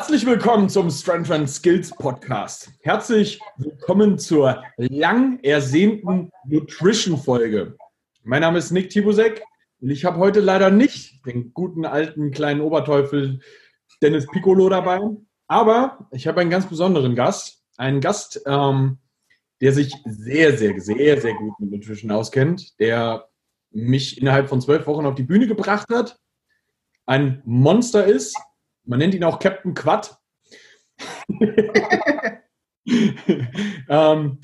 Herzlich willkommen zum Strength and Skills Podcast. Herzlich willkommen zur lang ersehnten Nutrition-Folge. Mein Name ist Nick Tibusek und ich habe heute leider nicht den guten alten kleinen Oberteufel Dennis Piccolo dabei, aber ich habe einen ganz besonderen Gast. Einen Gast, ähm, der sich sehr, sehr, sehr, sehr gut mit Nutrition auskennt, der mich innerhalb von zwölf Wochen auf die Bühne gebracht hat, ein Monster ist man nennt ihn auch Captain Quad. ähm,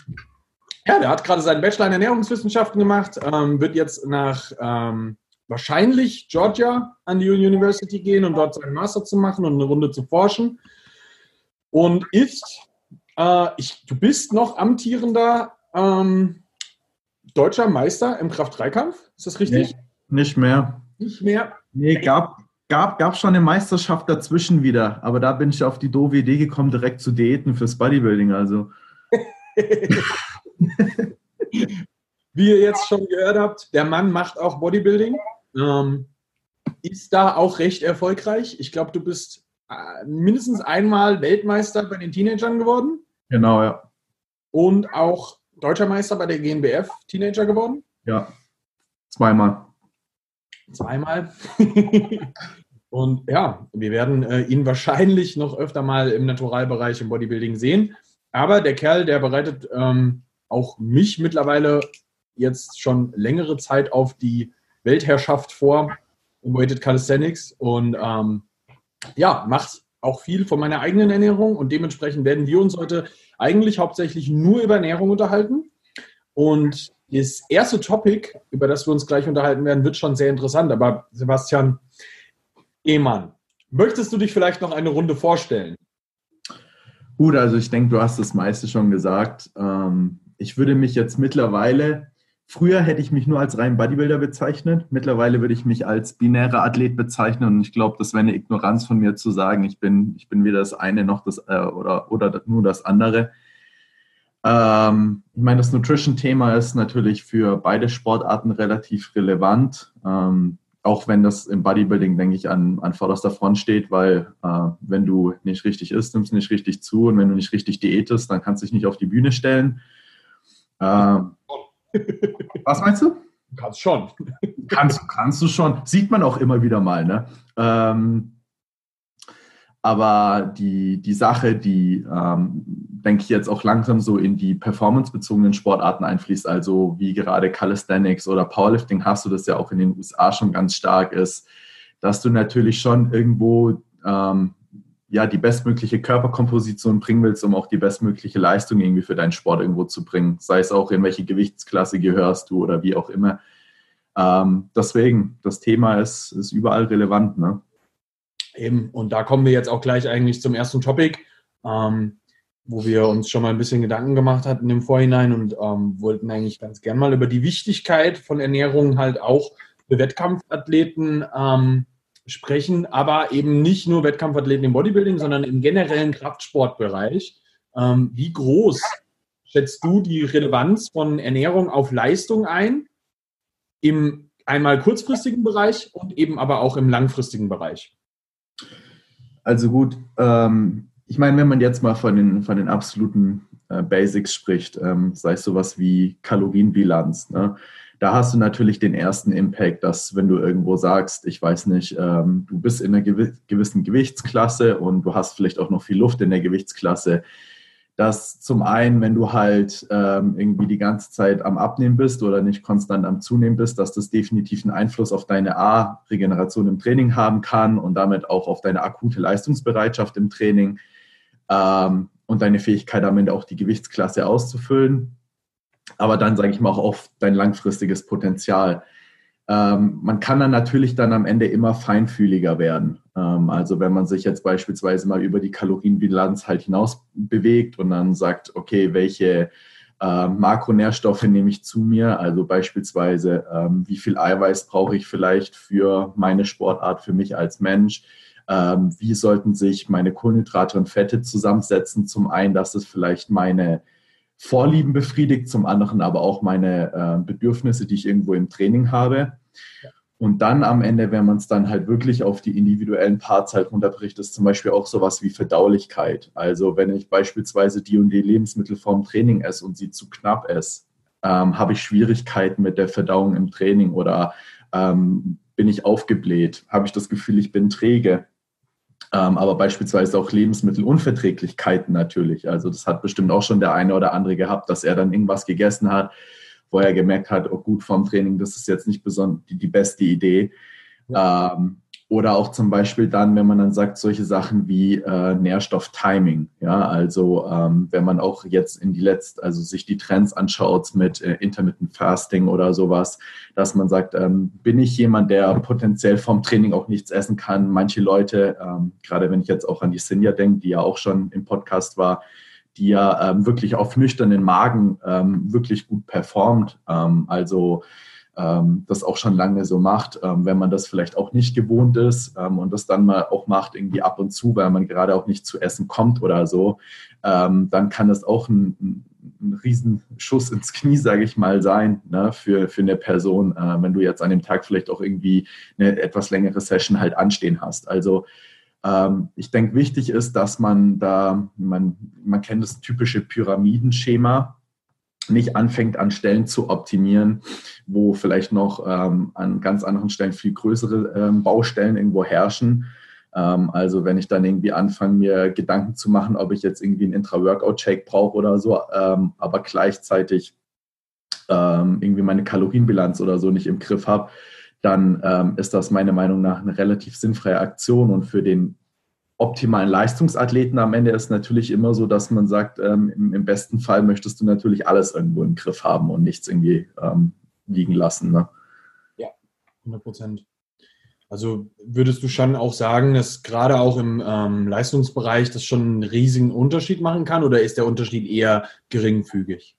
ja, der hat gerade seinen Bachelor in Ernährungswissenschaften gemacht, ähm, wird jetzt nach ähm, wahrscheinlich Georgia an die University gehen, um dort seinen Master zu machen und eine Runde zu forschen. Und ist, äh, ich, du bist noch amtierender ähm, deutscher Meister im Kraft-3-Kampf, ist das richtig? Nee, nicht mehr. Nicht mehr? Nee, gab, gab, gab schon eine Meisterschaft dazwischen wieder, aber da bin ich auf die doofe Idee gekommen, direkt zu daten fürs Bodybuilding. Also. Wie ihr jetzt schon gehört habt, der Mann macht auch Bodybuilding. Ähm, ist da auch recht erfolgreich. Ich glaube, du bist äh, mindestens einmal Weltmeister bei den Teenagern geworden. Genau, ja. Und auch Deutscher Meister bei der GNBF Teenager geworden. Ja, zweimal. Zweimal. Und ja, wir werden äh, ihn wahrscheinlich noch öfter mal im Naturalbereich im Bodybuilding sehen. Aber der Kerl, der bereitet ähm, auch mich mittlerweile jetzt schon längere Zeit auf die Weltherrschaft vor im Weighted Calisthenics und ähm, ja, macht auch viel von meiner eigenen Ernährung und dementsprechend werden wir uns heute eigentlich hauptsächlich nur über Ernährung unterhalten. Und das erste Topic, über das wir uns gleich unterhalten werden, wird schon sehr interessant. Aber Sebastian Ehmann, möchtest du dich vielleicht noch eine Runde vorstellen? Gut, also ich denke, du hast das meiste schon gesagt. Ähm, ich würde mich jetzt mittlerweile, früher hätte ich mich nur als rein Bodybuilder bezeichnet. Mittlerweile würde ich mich als binärer Athlet bezeichnen und ich glaube, das wäre eine Ignoranz von mir zu sagen, ich bin, ich bin weder das eine noch das äh, oder, oder nur das andere. Ähm, ich meine, das Nutrition-Thema ist natürlich für beide Sportarten relativ relevant. Ähm, auch wenn das im Bodybuilding, denke ich, an, an vorderster Front steht, weil äh, wenn du nicht richtig isst, nimmst du nicht richtig zu und wenn du nicht richtig diätest, dann kannst du dich nicht auf die Bühne stellen. Ähm, was meinst du? Kannst schon. Kannst, kannst du schon. Sieht man auch immer wieder mal. Ne? Ähm, aber die, die Sache, die, ähm, denke ich, jetzt auch langsam so in die performancebezogenen Sportarten einfließt, also wie gerade Calisthenics oder Powerlifting, hast du das ja auch in den USA schon ganz stark ist, dass du natürlich schon irgendwo ähm, ja, die bestmögliche Körperkomposition bringen willst, um auch die bestmögliche Leistung irgendwie für deinen Sport irgendwo zu bringen. Sei es auch, in welche Gewichtsklasse gehörst du oder wie auch immer. Ähm, deswegen, das Thema ist, ist überall relevant. Ne? Eben, und da kommen wir jetzt auch gleich eigentlich zum ersten Topic, ähm, wo wir uns schon mal ein bisschen Gedanken gemacht hatten im Vorhinein und ähm, wollten eigentlich ganz gern mal über die Wichtigkeit von Ernährung halt auch für Wettkampfathleten ähm, sprechen, aber eben nicht nur Wettkampfathleten im Bodybuilding, sondern im generellen Kraftsportbereich. Ähm, wie groß schätzt du die Relevanz von Ernährung auf Leistung ein? Im einmal kurzfristigen Bereich und eben aber auch im langfristigen Bereich? Also gut, ähm, ich meine, wenn man jetzt mal von den, von den absoluten äh, Basics spricht, ähm, sei es sowas wie Kalorienbilanz, ne? da hast du natürlich den ersten Impact, dass wenn du irgendwo sagst, ich weiß nicht, ähm, du bist in einer gewissen Gewichtsklasse und du hast vielleicht auch noch viel Luft in der Gewichtsklasse, dass zum einen, wenn du halt ähm, irgendwie die ganze Zeit am Abnehmen bist oder nicht konstant am Zunehmen bist, dass das definitiv einen Einfluss auf deine A-Regeneration im Training haben kann und damit auch auf deine akute Leistungsbereitschaft im Training ähm, und deine Fähigkeit am Ende auch die Gewichtsklasse auszufüllen. Aber dann sage ich mal auch auf dein langfristiges Potenzial. Ähm, man kann dann natürlich dann am Ende immer feinfühliger werden. Ähm, also wenn man sich jetzt beispielsweise mal über die Kalorienbilanz halt hinaus bewegt und dann sagt, okay, welche äh, Makronährstoffe nehme ich zu mir? Also beispielsweise, ähm, wie viel Eiweiß brauche ich vielleicht für meine Sportart, für mich als Mensch? Ähm, wie sollten sich meine Kohlenhydrate und Fette zusammensetzen? Zum einen, dass es vielleicht meine Vorlieben befriedigt, zum anderen aber auch meine äh, Bedürfnisse, die ich irgendwo im Training habe. Und dann am Ende, wenn man es dann halt wirklich auf die individuellen Parts halt runterbricht, ist zum Beispiel auch sowas wie Verdaulichkeit. Also wenn ich beispielsweise die und die Lebensmittel vorm Training esse und sie zu knapp esse, ähm, habe ich Schwierigkeiten mit der Verdauung im Training oder ähm, bin ich aufgebläht, habe ich das Gefühl, ich bin träge. Ähm, aber beispielsweise auch Lebensmittelunverträglichkeiten natürlich. Also das hat bestimmt auch schon der eine oder andere gehabt, dass er dann irgendwas gegessen hat, wo er gemerkt hat, oh gut, vorm Training, das ist jetzt nicht besonders die, die beste Idee. Ja. Ähm, oder auch zum Beispiel dann, wenn man dann sagt, solche Sachen wie äh, Nährstofftiming. Ja, also ähm, wenn man auch jetzt in die letzte, also sich die Trends anschaut mit äh, Intermittent Fasting oder sowas, dass man sagt, ähm, bin ich jemand, der potenziell vom Training auch nichts essen kann? Manche Leute, ähm, gerade wenn ich jetzt auch an die Sinja denke, die ja auch schon im Podcast war, die ja ähm, wirklich auf nüchternen Magen ähm, wirklich gut performt. Ähm, also ähm, das auch schon lange so macht. Ähm, wenn man das vielleicht auch nicht gewohnt ist ähm, und das dann mal auch macht, irgendwie ab und zu, weil man gerade auch nicht zu essen kommt oder so, ähm, dann kann das auch ein, ein Riesenschuss ins Knie, sage ich mal, sein ne, für, für eine Person, äh, wenn du jetzt an dem Tag vielleicht auch irgendwie eine etwas längere Session halt anstehen hast. Also ähm, ich denke, wichtig ist, dass man da, man, man kennt das typische Pyramidenschema, nicht anfängt an Stellen zu optimieren, wo vielleicht noch ähm, an ganz anderen Stellen viel größere ähm, Baustellen irgendwo herrschen. Ähm, also wenn ich dann irgendwie anfange, mir Gedanken zu machen, ob ich jetzt irgendwie einen Intra-Workout-Shake brauche oder so, ähm, aber gleichzeitig ähm, irgendwie meine Kalorienbilanz oder so nicht im Griff habe, dann ähm, ist das meiner Meinung nach eine relativ sinnfreie Aktion und für den optimalen Leistungsathleten am Ende ist natürlich immer so, dass man sagt, ähm, im, im, besten Fall möchtest du natürlich alles irgendwo im Griff haben und nichts irgendwie ähm, liegen lassen. Ne? Ja, 100 Prozent. Also würdest du schon auch sagen, dass gerade auch im ähm, Leistungsbereich das schon einen riesigen Unterschied machen kann oder ist der Unterschied eher geringfügig?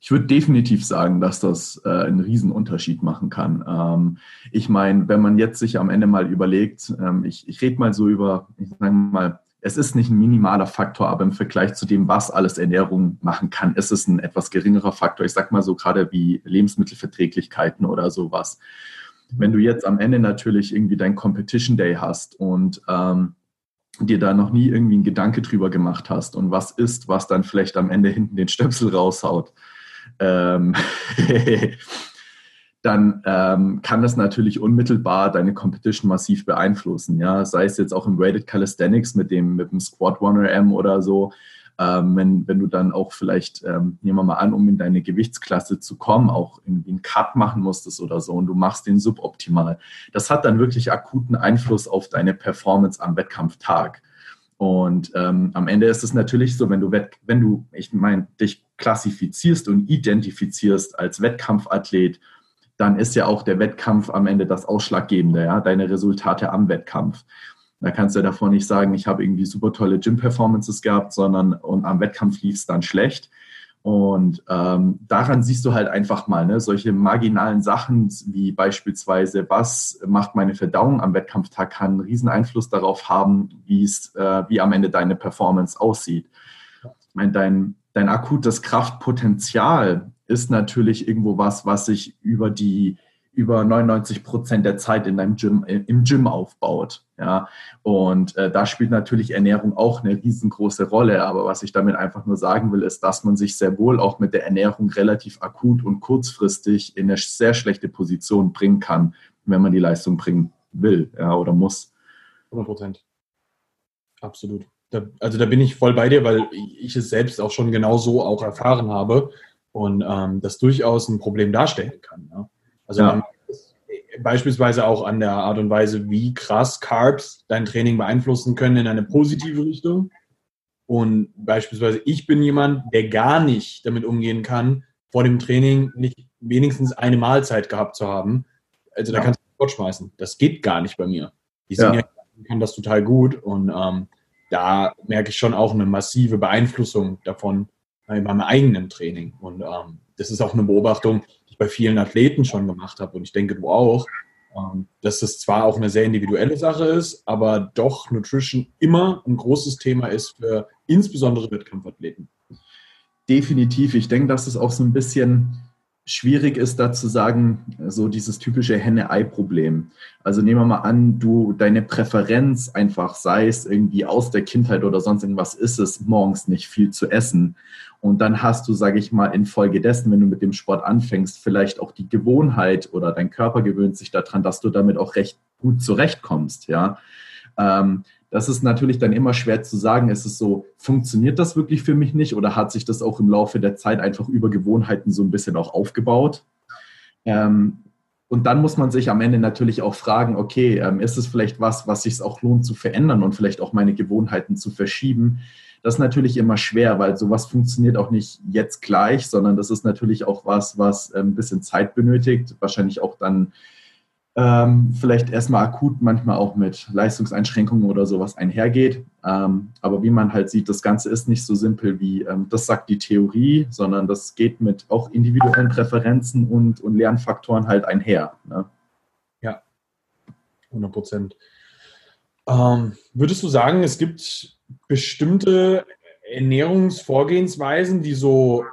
Ich würde definitiv sagen, dass das äh, einen Riesenunterschied machen kann. Ähm, ich meine, wenn man jetzt sich am Ende mal überlegt, ähm, ich, ich rede mal so über, ich sage mal, es ist nicht ein minimaler Faktor, aber im Vergleich zu dem, was alles Ernährung machen kann, ist es ein etwas geringerer Faktor. Ich sage mal so gerade wie Lebensmittelverträglichkeiten oder sowas. Wenn du jetzt am Ende natürlich irgendwie dein Competition Day hast und ähm, dir da noch nie irgendwie einen Gedanke drüber gemacht hast und was ist, was dann vielleicht am Ende hinten den Stöpsel raushaut, ähm, dann ähm, kann das natürlich unmittelbar deine Competition massiv beeinflussen. Ja? Sei es jetzt auch im Rated Calisthenics mit dem, mit dem Squat 1RM oder so. Ähm, wenn, wenn du dann auch vielleicht, ähm, nehmen wir mal an, um in deine Gewichtsklasse zu kommen, auch irgendwie einen Cut machen musstest oder so und du machst den suboptimal. Das hat dann wirklich akuten Einfluss auf deine Performance am Wettkampftag. Und ähm, am Ende ist es natürlich so, wenn du, wenn du, ich meine, dich klassifizierst und identifizierst als Wettkampfathlet, dann ist ja auch der Wettkampf am Ende das Ausschlaggebende, ja, deine Resultate am Wettkampf. Da kannst du ja davor nicht sagen, ich habe irgendwie super tolle Gym-Performances gehabt, sondern und am Wettkampf lief es dann schlecht. Und ähm, daran siehst du halt einfach mal ne, solche marginalen Sachen wie beispielsweise, was macht meine Verdauung am Wettkampftag, kann einen riesen Einfluss darauf haben, wie es, äh, wie am Ende deine Performance aussieht. Ich meine, dein, dein akutes Kraftpotenzial ist natürlich irgendwo was, was sich über die über 99 Prozent der Zeit in deinem Gym, äh, im Gym aufbaut. Ja, und äh, da spielt natürlich Ernährung auch eine riesengroße Rolle. Aber was ich damit einfach nur sagen will, ist, dass man sich sehr wohl auch mit der Ernährung relativ akut und kurzfristig in eine sehr schlechte Position bringen kann, wenn man die Leistung bringen will ja, oder muss. 100 Prozent. Absolut. Da, also da bin ich voll bei dir, weil ich es selbst auch schon genau so auch erfahren habe und ähm, das durchaus ein Problem darstellen kann. Ja? Also ja. beispielsweise auch an der Art und Weise, wie krass Carbs dein Training beeinflussen können in eine positive Richtung. Und beispielsweise ich bin jemand, der gar nicht damit umgehen kann, vor dem Training nicht wenigstens eine Mahlzeit gehabt zu haben. Also da ja. kannst du Sport schmeißen. Das geht gar nicht bei mir. Die ja. kann das total gut und ähm, da merke ich schon auch eine massive Beeinflussung davon bei meinem eigenen Training. Und ähm, das ist auch eine Beobachtung, ich bei vielen Athleten schon gemacht habe und ich denke, du auch, ähm, dass das zwar auch eine sehr individuelle Sache ist, aber doch Nutrition immer ein großes Thema ist für insbesondere Wettkampfathleten. Definitiv. Ich denke, dass es auch so ein bisschen schwierig ist da zu sagen, so dieses typische Henne-Ei-Problem. Also nehmen wir mal an, du, deine Präferenz einfach, sei es irgendwie aus der Kindheit oder sonst irgendwas, ist es morgens nicht viel zu essen. Und dann hast du, sage ich mal, infolgedessen, wenn du mit dem Sport anfängst, vielleicht auch die Gewohnheit oder dein Körper gewöhnt sich daran, dass du damit auch recht gut zurechtkommst, ja. Ähm, das ist natürlich dann immer schwer zu sagen. Ist es so, funktioniert das wirklich für mich nicht oder hat sich das auch im Laufe der Zeit einfach über Gewohnheiten so ein bisschen auch aufgebaut? Ähm, und dann muss man sich am Ende natürlich auch fragen, okay, ähm, ist es vielleicht was, was sich auch lohnt zu verändern und vielleicht auch meine Gewohnheiten zu verschieben? Das ist natürlich immer schwer, weil sowas funktioniert auch nicht jetzt gleich, sondern das ist natürlich auch was, was ähm, ein bisschen Zeit benötigt, wahrscheinlich auch dann ähm, vielleicht erstmal akut manchmal auch mit Leistungseinschränkungen oder sowas einhergeht. Ähm, aber wie man halt sieht, das Ganze ist nicht so simpel wie, ähm, das sagt die Theorie, sondern das geht mit auch individuellen Präferenzen und, und Lernfaktoren halt einher. Ne? Ja, 100 Prozent. Ähm, würdest du sagen, es gibt bestimmte Ernährungsvorgehensweisen, die so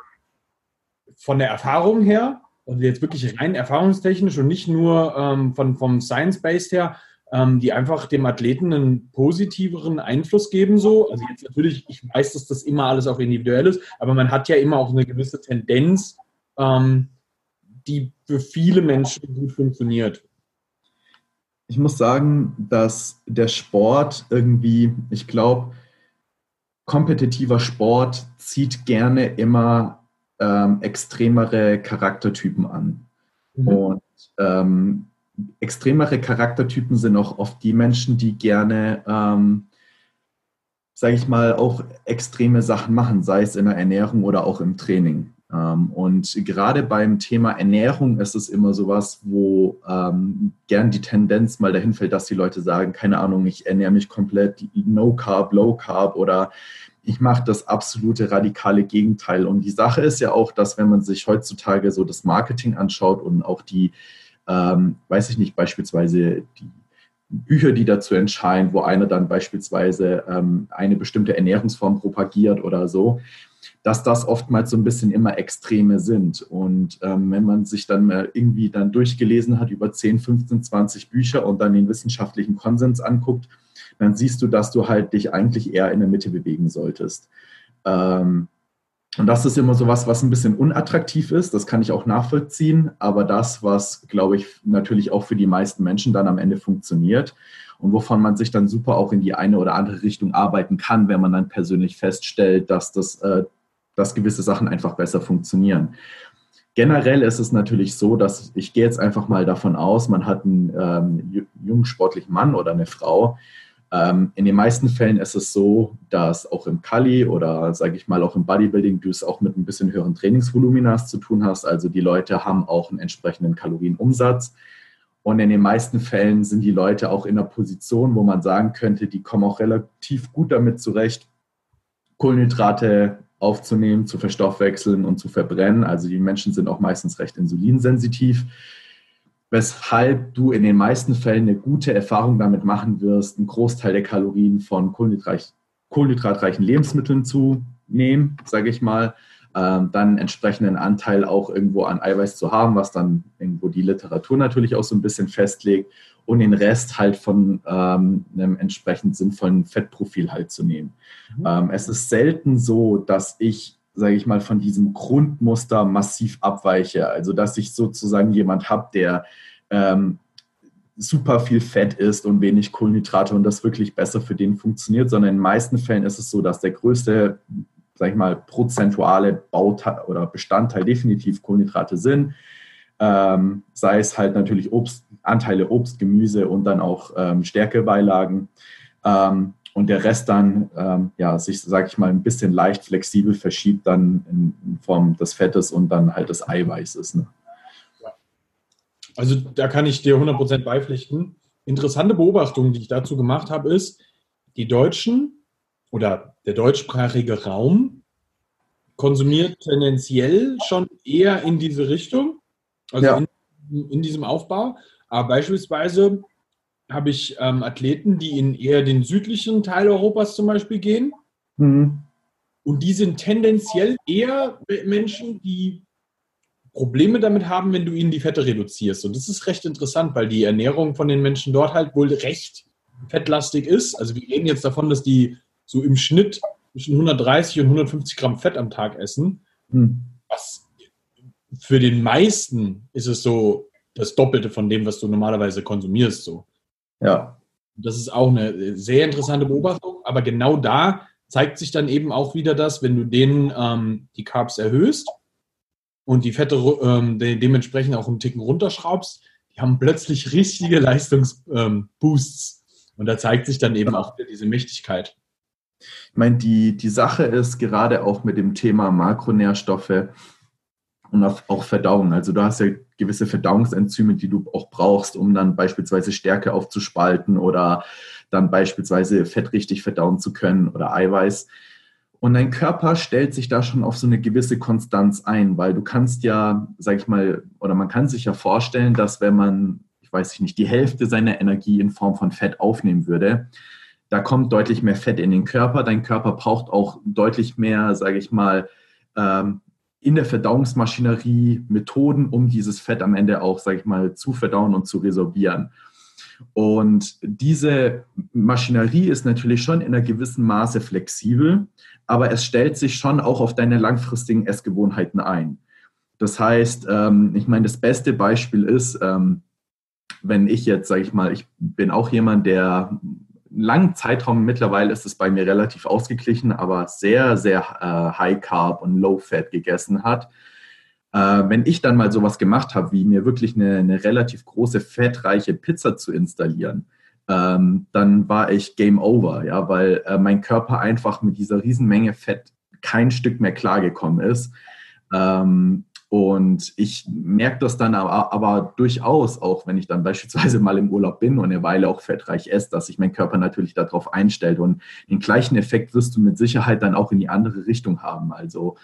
von der Erfahrung her also jetzt wirklich rein erfahrungstechnisch und nicht nur ähm, von, vom Science-Based her, ähm, die einfach dem Athleten einen positiveren Einfluss geben. So. Also jetzt natürlich, ich weiß, dass das immer alles auch individuell ist, aber man hat ja immer auch eine gewisse Tendenz, ähm, die für viele Menschen gut funktioniert. Ich muss sagen, dass der Sport irgendwie, ich glaube, kompetitiver Sport zieht gerne immer ähm, extremere Charaktertypen an. Mhm. Und ähm, extremere Charaktertypen sind auch oft die Menschen, die gerne, ähm, sage ich mal, auch extreme Sachen machen, sei es in der Ernährung oder auch im Training. Ähm, und gerade beim Thema Ernährung ist es immer sowas, wo ähm, gern die Tendenz mal dahin fällt, dass die Leute sagen, keine Ahnung, ich ernähre mich komplett no carb, low carb oder ich mache das absolute radikale Gegenteil. Und die Sache ist ja auch, dass wenn man sich heutzutage so das Marketing anschaut und auch die, ähm, weiß ich nicht, beispielsweise die Bücher, die dazu entscheiden, wo einer dann beispielsweise ähm, eine bestimmte Ernährungsform propagiert oder so, dass das oftmals so ein bisschen immer Extreme sind. Und ähm, wenn man sich dann mal irgendwie dann durchgelesen hat über 10, 15, 20 Bücher und dann den wissenschaftlichen Konsens anguckt, dann siehst du, dass du halt dich eigentlich eher in der Mitte bewegen solltest. Ähm, und das ist immer so was, was ein bisschen unattraktiv ist, das kann ich auch nachvollziehen, aber das, was, glaube ich, natürlich auch für die meisten Menschen dann am Ende funktioniert und wovon man sich dann super auch in die eine oder andere Richtung arbeiten kann, wenn man dann persönlich feststellt, dass, das, äh, dass gewisse Sachen einfach besser funktionieren. Generell ist es natürlich so, dass ich gehe jetzt einfach mal davon aus, man hat einen ähm, jungen sportlichen Mann oder eine Frau, in den meisten Fällen ist es so, dass auch im Kali oder sage ich mal auch im Bodybuilding du es auch mit ein bisschen höheren Trainingsvoluminas zu tun hast. Also die Leute haben auch einen entsprechenden Kalorienumsatz. Und in den meisten Fällen sind die Leute auch in einer Position, wo man sagen könnte, die kommen auch relativ gut damit zurecht, Kohlenhydrate aufzunehmen, zu verstoffwechseln und zu verbrennen. Also die Menschen sind auch meistens recht insulinsensitiv weshalb du in den meisten Fällen eine gute Erfahrung damit machen wirst, einen Großteil der Kalorien von kohlenhydrat kohlenhydratreichen Lebensmitteln zu nehmen, sage ich mal, ähm, dann entsprechenden Anteil auch irgendwo an Eiweiß zu haben, was dann irgendwo die Literatur natürlich auch so ein bisschen festlegt und den Rest halt von ähm, einem entsprechend sinnvollen Fettprofil halt zu nehmen. Mhm. Ähm, es ist selten so, dass ich sage ich mal, von diesem Grundmuster massiv abweiche. Also dass ich sozusagen jemand habe, der ähm, super viel Fett isst und wenig Kohlenhydrate und das wirklich besser für den funktioniert, sondern in den meisten Fällen ist es so, dass der größte, sag ich mal, prozentuale Bauteil oder Bestandteil definitiv Kohlenhydrate sind. Ähm, sei es halt natürlich Obst, Anteile Obst, Gemüse und dann auch ähm, Stärkebeilagen. Ähm, und der Rest dann, ähm, ja, sich, sage ich mal, ein bisschen leicht flexibel verschiebt dann in, in, Form des Fettes und dann halt des Eiweißes. Ne? Also da kann ich dir 100% beipflichten. Interessante Beobachtung, die ich dazu gemacht habe, ist, die Deutschen oder der deutschsprachige Raum konsumiert tendenziell schon eher in diese Richtung, also ja. in, in diesem Aufbau. Aber beispielsweise habe ich ähm, Athleten, die in eher den südlichen Teil Europas zum Beispiel gehen. Mhm. Und die sind tendenziell eher Menschen, die Probleme damit haben, wenn du ihnen die Fette reduzierst. Und das ist recht interessant, weil die Ernährung von den Menschen dort halt wohl recht fettlastig ist. Also wir reden jetzt davon, dass die so im Schnitt zwischen 130 und 150 Gramm Fett am Tag essen. Hm. Was für den meisten ist es so das Doppelte von dem, was du normalerweise konsumierst. So. Ja. Das ist auch eine sehr interessante Beobachtung. Aber genau da zeigt sich dann eben auch wieder das, wenn du denen ähm, die Carbs erhöhst und die Fette ähm, de dementsprechend auch einen Ticken runterschraubst, die haben plötzlich richtige Leistungsboosts. Ähm, und da zeigt sich dann eben auch diese Mächtigkeit. Ich meine, die, die Sache ist gerade auch mit dem Thema Makronährstoffe und auch Verdauung. Also du hast ja gewisse Verdauungsenzyme, die du auch brauchst, um dann beispielsweise Stärke aufzuspalten oder dann beispielsweise Fett richtig verdauen zu können oder Eiweiß. Und dein Körper stellt sich da schon auf so eine gewisse Konstanz ein, weil du kannst ja, sag ich mal, oder man kann sich ja vorstellen, dass wenn man, ich weiß nicht, die Hälfte seiner Energie in Form von Fett aufnehmen würde, da kommt deutlich mehr Fett in den Körper. Dein Körper braucht auch deutlich mehr, sage ich mal, ähm, in der Verdauungsmaschinerie Methoden, um dieses Fett am Ende auch, sage ich mal, zu verdauen und zu resorbieren. Und diese Maschinerie ist natürlich schon in einer gewissen Maße flexibel aber es stellt sich schon auch auf deine langfristigen Essgewohnheiten ein. Das heißt, ähm, ich meine, das beste Beispiel ist, ähm, wenn ich jetzt, sage ich mal, ich bin auch jemand, der langen Zeitraum, mittlerweile ist es bei mir relativ ausgeglichen, aber sehr, sehr äh, High Carb und Low Fat gegessen hat. Äh, wenn ich dann mal sowas gemacht habe, wie mir wirklich eine, eine relativ große, fettreiche Pizza zu installieren, ähm, dann war ich Game Over, ja, weil äh, mein Körper einfach mit dieser Riesenmenge Fett kein Stück mehr klargekommen ist. Ähm, und ich merke das dann aber, aber, durchaus auch, wenn ich dann beispielsweise mal im Urlaub bin und eine Weile auch fettreich esse, dass sich mein Körper natürlich darauf einstellt. Und den gleichen Effekt wirst du mit Sicherheit dann auch in die andere Richtung haben. Also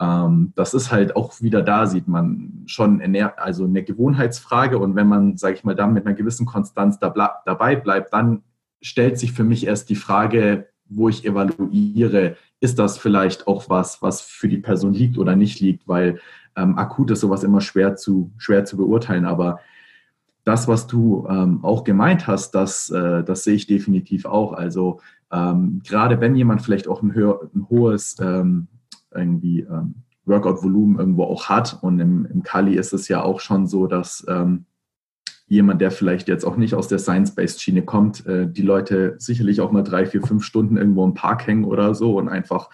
ähm, das ist halt auch wieder da, sieht man schon also eine Gewohnheitsfrage. Und wenn man, sage ich mal, da mit einer gewissen Konstanz da, dabei bleibt, dann stellt sich für mich erst die Frage, wo ich evaluiere, ist das vielleicht auch was, was für die Person liegt oder nicht liegt, weil ähm, akut ist sowas immer schwer zu, schwer zu beurteilen. Aber das, was du ähm, auch gemeint hast, das, äh, das sehe ich definitiv auch. Also ähm, gerade wenn jemand vielleicht auch ein, höher, ein hohes ähm, irgendwie ähm, Workout-Volumen irgendwo auch hat. Und im, im Kali ist es ja auch schon so, dass ähm, jemand, der vielleicht jetzt auch nicht aus der Science-Based-Schiene kommt, äh, die Leute sicherlich auch mal drei, vier, fünf Stunden irgendwo im Park hängen oder so und einfach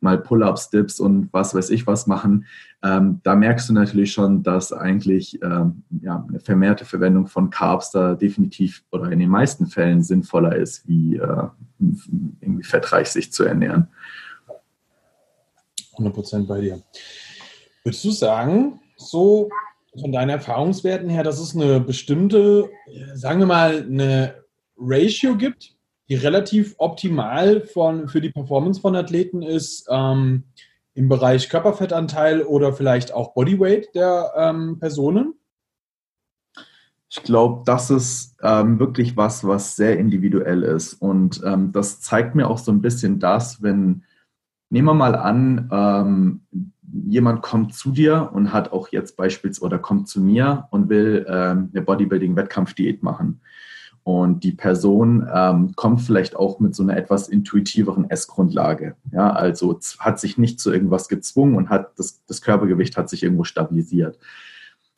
mal Pull-ups, Dips und was weiß ich was machen. Ähm, da merkst du natürlich schon, dass eigentlich ähm, ja, eine vermehrte Verwendung von Carbs da definitiv oder in den meisten Fällen sinnvoller ist, wie äh, irgendwie fettreich sich zu ernähren. 100% bei dir. Würdest du sagen, so von deinen Erfahrungswerten her, dass es eine bestimmte, sagen wir mal, eine Ratio gibt, die relativ optimal von, für die Performance von Athleten ist ähm, im Bereich Körperfettanteil oder vielleicht auch Bodyweight der ähm, Personen? Ich glaube, das ist ähm, wirklich was, was sehr individuell ist. Und ähm, das zeigt mir auch so ein bisschen das, wenn Nehmen wir mal an, ähm, jemand kommt zu dir und hat auch jetzt beispielsweise oder kommt zu mir und will ähm, eine Bodybuilding-Wettkampfdiät machen. Und die Person ähm, kommt vielleicht auch mit so einer etwas intuitiveren Essgrundlage. Ja, also hat sich nicht zu irgendwas gezwungen und hat das, das Körpergewicht hat sich irgendwo stabilisiert.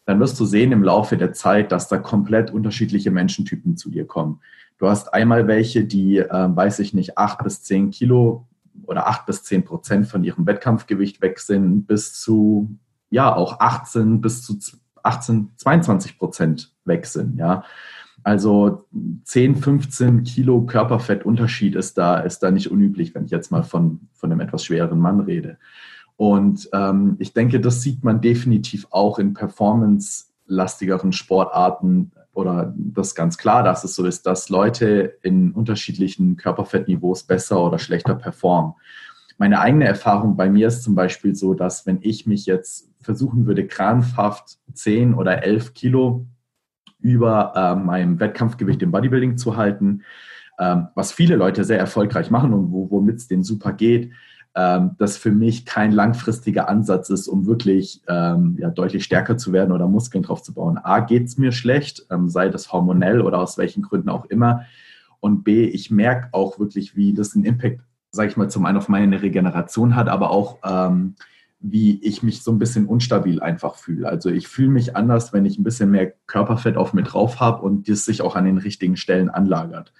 Dann wirst du sehen im Laufe der Zeit, dass da komplett unterschiedliche Menschentypen zu dir kommen. Du hast einmal welche, die, äh, weiß ich nicht, acht bis zehn Kilo oder 8 bis 10 Prozent von ihrem Wettkampfgewicht weg sind, bis zu, ja, auch 18 bis zu 18, 22 Prozent weg sind, ja. Also 10, 15 Kilo Körperfettunterschied ist da, ist da nicht unüblich, wenn ich jetzt mal von, von einem etwas schwereren Mann rede. Und ähm, ich denke, das sieht man definitiv auch in performance-lastigeren Sportarten oder das ganz klar, dass es so ist, dass Leute in unterschiedlichen Körperfettniveaus besser oder schlechter performen. Meine eigene Erfahrung bei mir ist zum Beispiel so, dass wenn ich mich jetzt versuchen würde, krampfhaft 10 oder 11 Kilo über äh, meinem Wettkampfgewicht im Bodybuilding zu halten, ähm, was viele Leute sehr erfolgreich machen und womit es denen super geht, ähm, das für mich kein langfristiger Ansatz ist, um wirklich ähm, ja, deutlich stärker zu werden oder Muskeln drauf zu bauen. A, geht es mir schlecht, ähm, sei das hormonell oder aus welchen Gründen auch immer. Und B, ich merke auch wirklich, wie das einen Impact, sage ich mal, zum einen auf meine Regeneration hat, aber auch ähm, wie ich mich so ein bisschen unstabil einfach fühle. Also ich fühle mich anders, wenn ich ein bisschen mehr Körperfett auf mir drauf habe und das sich auch an den richtigen Stellen anlagert.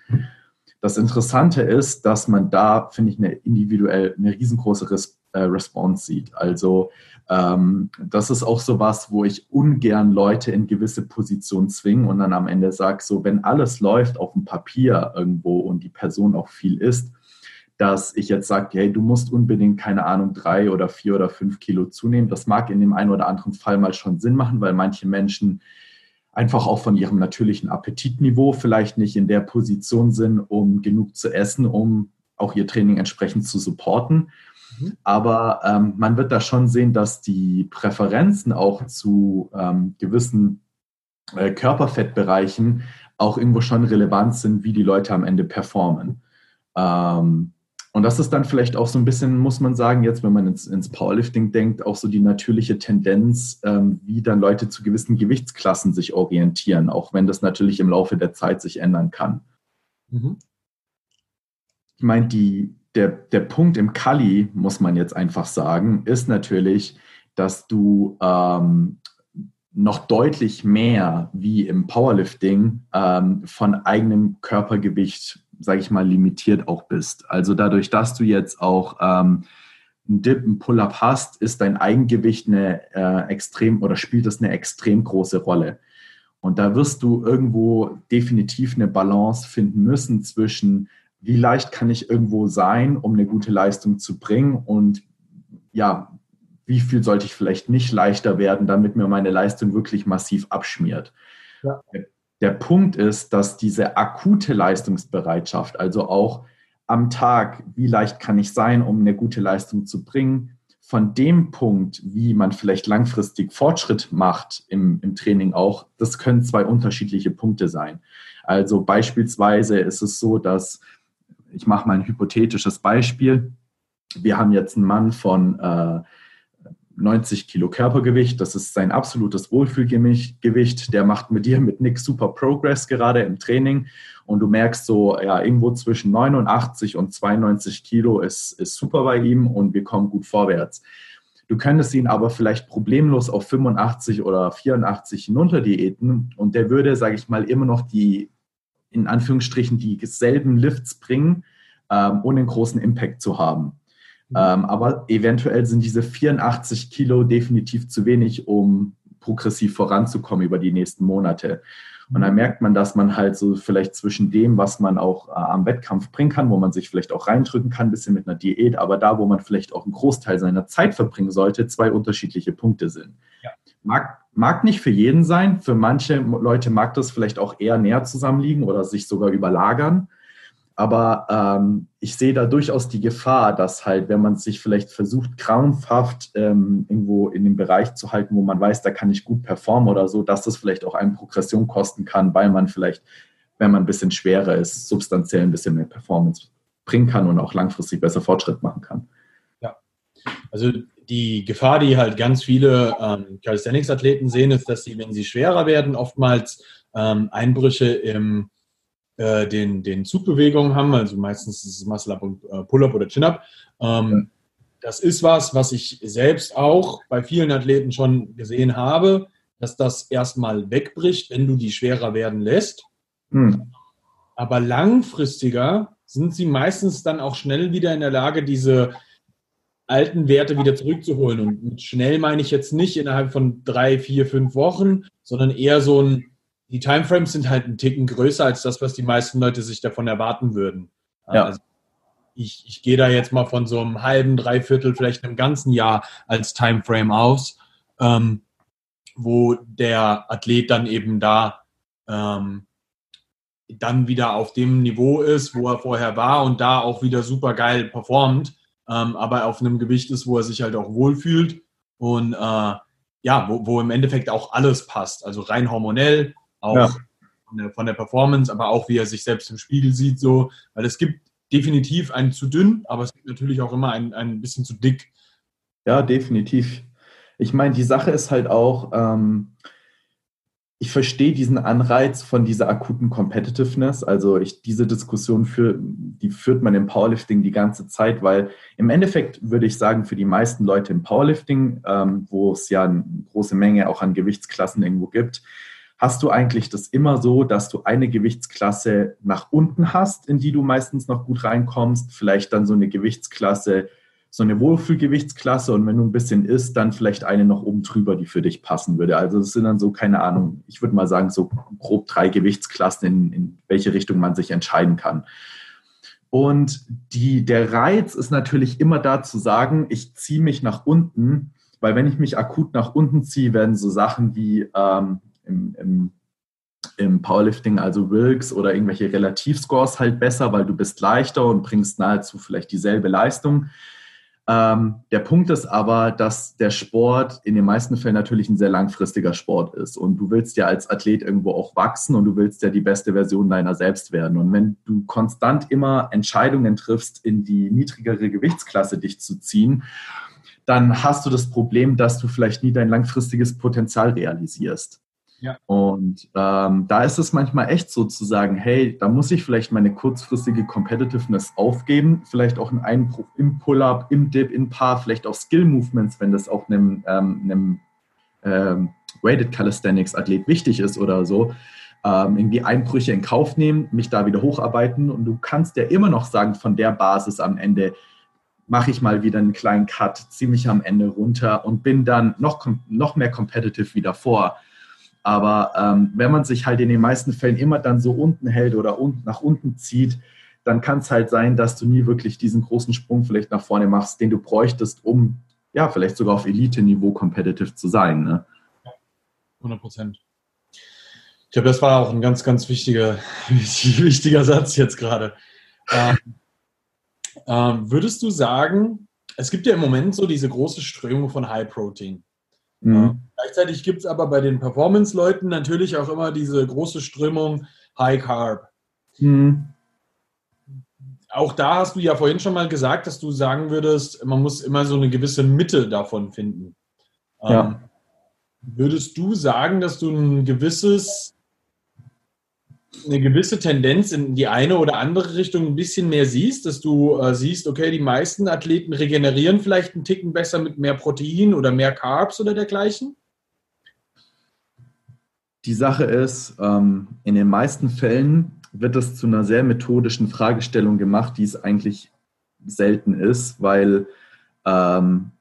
Das Interessante ist, dass man da, finde ich, eine individuell eine riesengroße Res äh, Response sieht. Also ähm, das ist auch so was, wo ich ungern Leute in gewisse Positionen zwinge und dann am Ende sage, so wenn alles läuft auf dem Papier irgendwo und die Person auch viel isst, dass ich jetzt sage, hey, du musst unbedingt, keine Ahnung, drei oder vier oder fünf Kilo zunehmen. Das mag in dem einen oder anderen Fall mal schon Sinn machen, weil manche Menschen einfach auch von ihrem natürlichen Appetitniveau vielleicht nicht in der Position sind, um genug zu essen, um auch ihr Training entsprechend zu supporten. Mhm. Aber ähm, man wird da schon sehen, dass die Präferenzen auch zu ähm, gewissen äh, Körperfettbereichen auch irgendwo schon relevant sind, wie die Leute am Ende performen. Ähm, und das ist dann vielleicht auch so ein bisschen, muss man sagen, jetzt, wenn man ins, ins Powerlifting denkt, auch so die natürliche Tendenz, ähm, wie dann Leute zu gewissen Gewichtsklassen sich orientieren, auch wenn das natürlich im Laufe der Zeit sich ändern kann. Mhm. Ich meine, die, der, der Punkt im Kali, muss man jetzt einfach sagen, ist natürlich, dass du ähm, noch deutlich mehr wie im Powerlifting ähm, von eigenem Körpergewicht sage ich mal, limitiert auch bist. Also dadurch, dass du jetzt auch ähm, einen Dip, einen Pull-up hast, ist dein Eigengewicht eine äh, extrem oder spielt das eine extrem große Rolle. Und da wirst du irgendwo definitiv eine Balance finden müssen zwischen, wie leicht kann ich irgendwo sein, um eine gute Leistung zu bringen und ja, wie viel sollte ich vielleicht nicht leichter werden, damit mir meine Leistung wirklich massiv abschmiert. Ja. Der Punkt ist, dass diese akute Leistungsbereitschaft, also auch am Tag, wie leicht kann ich sein, um eine gute Leistung zu bringen, von dem Punkt, wie man vielleicht langfristig Fortschritt macht im, im Training auch, das können zwei unterschiedliche Punkte sein. Also beispielsweise ist es so, dass, ich mache mal ein hypothetisches Beispiel, wir haben jetzt einen Mann von äh, 90 Kilo Körpergewicht, das ist sein absolutes Wohlfühlgewicht. Der macht mit dir, mit Nick, super Progress gerade im Training. Und du merkst so, ja, irgendwo zwischen 89 und 92 Kilo ist, ist super bei ihm und wir kommen gut vorwärts. Du könntest ihn aber vielleicht problemlos auf 85 oder 84 hinunter diäten und der würde, sage ich mal, immer noch die, in Anführungsstrichen, dieselben Lifts bringen, ähm, ohne einen großen Impact zu haben. Mhm. Ähm, aber eventuell sind diese 84 Kilo definitiv zu wenig, um progressiv voranzukommen über die nächsten Monate. Und dann mhm. merkt man, dass man halt so vielleicht zwischen dem, was man auch äh, am Wettkampf bringen kann, wo man sich vielleicht auch reindrücken kann, ein bisschen mit einer Diät, aber da, wo man vielleicht auch einen Großteil seiner Zeit verbringen sollte, zwei unterschiedliche Punkte sind. Ja. Mag, mag nicht für jeden sein. Für manche Leute mag das vielleicht auch eher näher zusammenliegen oder sich sogar überlagern. Aber ähm, ich sehe da durchaus die Gefahr, dass halt, wenn man sich vielleicht versucht, krampfhaft ähm, irgendwo in dem Bereich zu halten, wo man weiß, da kann ich gut performen oder so, dass das vielleicht auch eine Progression kosten kann, weil man vielleicht, wenn man ein bisschen schwerer ist, substanziell ein bisschen mehr Performance bringen kann und auch langfristig besser Fortschritt machen kann. Ja, also die Gefahr, die halt ganz viele ähm, Calisthenics-Athleten sehen, ist, dass sie, wenn sie schwerer werden, oftmals ähm, Einbrüche im äh, den, den Zugbewegungen haben, also meistens ist es Muscle-Up und äh, Pull-Up oder Chin-Up. Ähm, das ist was, was ich selbst auch bei vielen Athleten schon gesehen habe, dass das erstmal wegbricht, wenn du die schwerer werden lässt. Hm. Aber langfristiger sind sie meistens dann auch schnell wieder in der Lage, diese alten Werte wieder zurückzuholen. Und mit schnell meine ich jetzt nicht innerhalb von drei, vier, fünf Wochen, sondern eher so ein die Timeframes sind halt ein Ticken größer als das, was die meisten Leute sich davon erwarten würden. Ja. Also ich, ich gehe da jetzt mal von so einem halben, dreiviertel, vielleicht einem ganzen Jahr als Timeframe aus, ähm, wo der Athlet dann eben da ähm, dann wieder auf dem Niveau ist, wo er vorher war und da auch wieder super geil performt, ähm, aber auf einem Gewicht ist, wo er sich halt auch wohlfühlt und äh, ja, wo, wo im Endeffekt auch alles passt. Also rein hormonell, auch ja. von, der, von, der, Performance, aber auch wie er sich selbst im Spiegel sieht, so, weil es gibt definitiv ein zu dünn, aber es gibt natürlich auch immer ein, ein bisschen zu dick. Ja, definitiv. Ich meine, die Sache ist halt auch, ähm, ich verstehe diesen Anreiz von dieser akuten Competitiveness. Also ich, diese Diskussion für, die führt man im Powerlifting die ganze Zeit, weil im Endeffekt würde ich sagen, für die meisten Leute im Powerlifting, ähm, wo es ja eine große Menge auch an Gewichtsklassen irgendwo gibt, hast du eigentlich das immer so, dass du eine Gewichtsklasse nach unten hast, in die du meistens noch gut reinkommst, vielleicht dann so eine Gewichtsklasse so eine Wohlfühlgewichtsklasse und wenn du ein bisschen isst, dann vielleicht eine noch oben drüber, die für dich passen würde. Also es sind dann so, keine Ahnung, ich würde mal sagen, so grob drei Gewichtsklassen, in, in welche Richtung man sich entscheiden kann. Und die, der Reiz ist natürlich immer da zu sagen, ich ziehe mich nach unten, weil wenn ich mich akut nach unten ziehe, werden so Sachen wie ähm, im, im, im Powerlifting, also Wilks oder irgendwelche Relativscores halt besser, weil du bist leichter und bringst nahezu vielleicht dieselbe Leistung. Ähm, der Punkt ist aber, dass der Sport in den meisten Fällen natürlich ein sehr langfristiger Sport ist. Und du willst ja als Athlet irgendwo auch wachsen und du willst ja die beste Version deiner selbst werden. Und wenn du konstant immer Entscheidungen triffst, in die niedrigere Gewichtsklasse dich zu ziehen, dann hast du das Problem, dass du vielleicht nie dein langfristiges Potenzial realisierst. Ja. Und ähm, da ist es manchmal echt so zu sagen, hey, da muss ich vielleicht meine kurzfristige Competitiveness aufgeben, vielleicht auch einen Einbruch im Pull-up, im Dip, in Paar, vielleicht auch Skill-Movements, wenn das auch einem, ähm, einem ähm, Weighted Calisthenics Athlet wichtig ist oder so, ähm, irgendwie Einbrüche in Kauf nehmen, mich da wieder hocharbeiten und du kannst ja immer noch sagen, von der Basis am Ende mache ich mal wieder einen kleinen Cut, ziehe mich am Ende runter und bin dann noch, noch mehr competitive wie davor. Aber ähm, wenn man sich halt in den meisten Fällen immer dann so unten hält oder un nach unten zieht, dann kann es halt sein, dass du nie wirklich diesen großen Sprung vielleicht nach vorne machst, den du bräuchtest, um ja vielleicht sogar auf Elite-Niveau competitive zu sein. Ne? 100 Prozent. Ich glaube, das war auch ein ganz, ganz wichtiger, wichtiger Satz jetzt gerade. Ähm, ähm, würdest du sagen, es gibt ja im Moment so diese große Strömung von High Protein. Mhm. Gleichzeitig gibt es aber bei den Performance-Leuten natürlich auch immer diese große Strömung High Carb. Mhm. Auch da hast du ja vorhin schon mal gesagt, dass du sagen würdest, man muss immer so eine gewisse Mitte davon finden. Ja. Ähm, würdest du sagen, dass du ein gewisses eine gewisse Tendenz in die eine oder andere Richtung ein bisschen mehr siehst, dass du äh, siehst, okay, die meisten Athleten regenerieren vielleicht einen Ticken besser mit mehr Protein oder mehr Carbs oder dergleichen? Die Sache ist, ähm, in den meisten Fällen wird das zu einer sehr methodischen Fragestellung gemacht, die es eigentlich selten ist, weil ähm,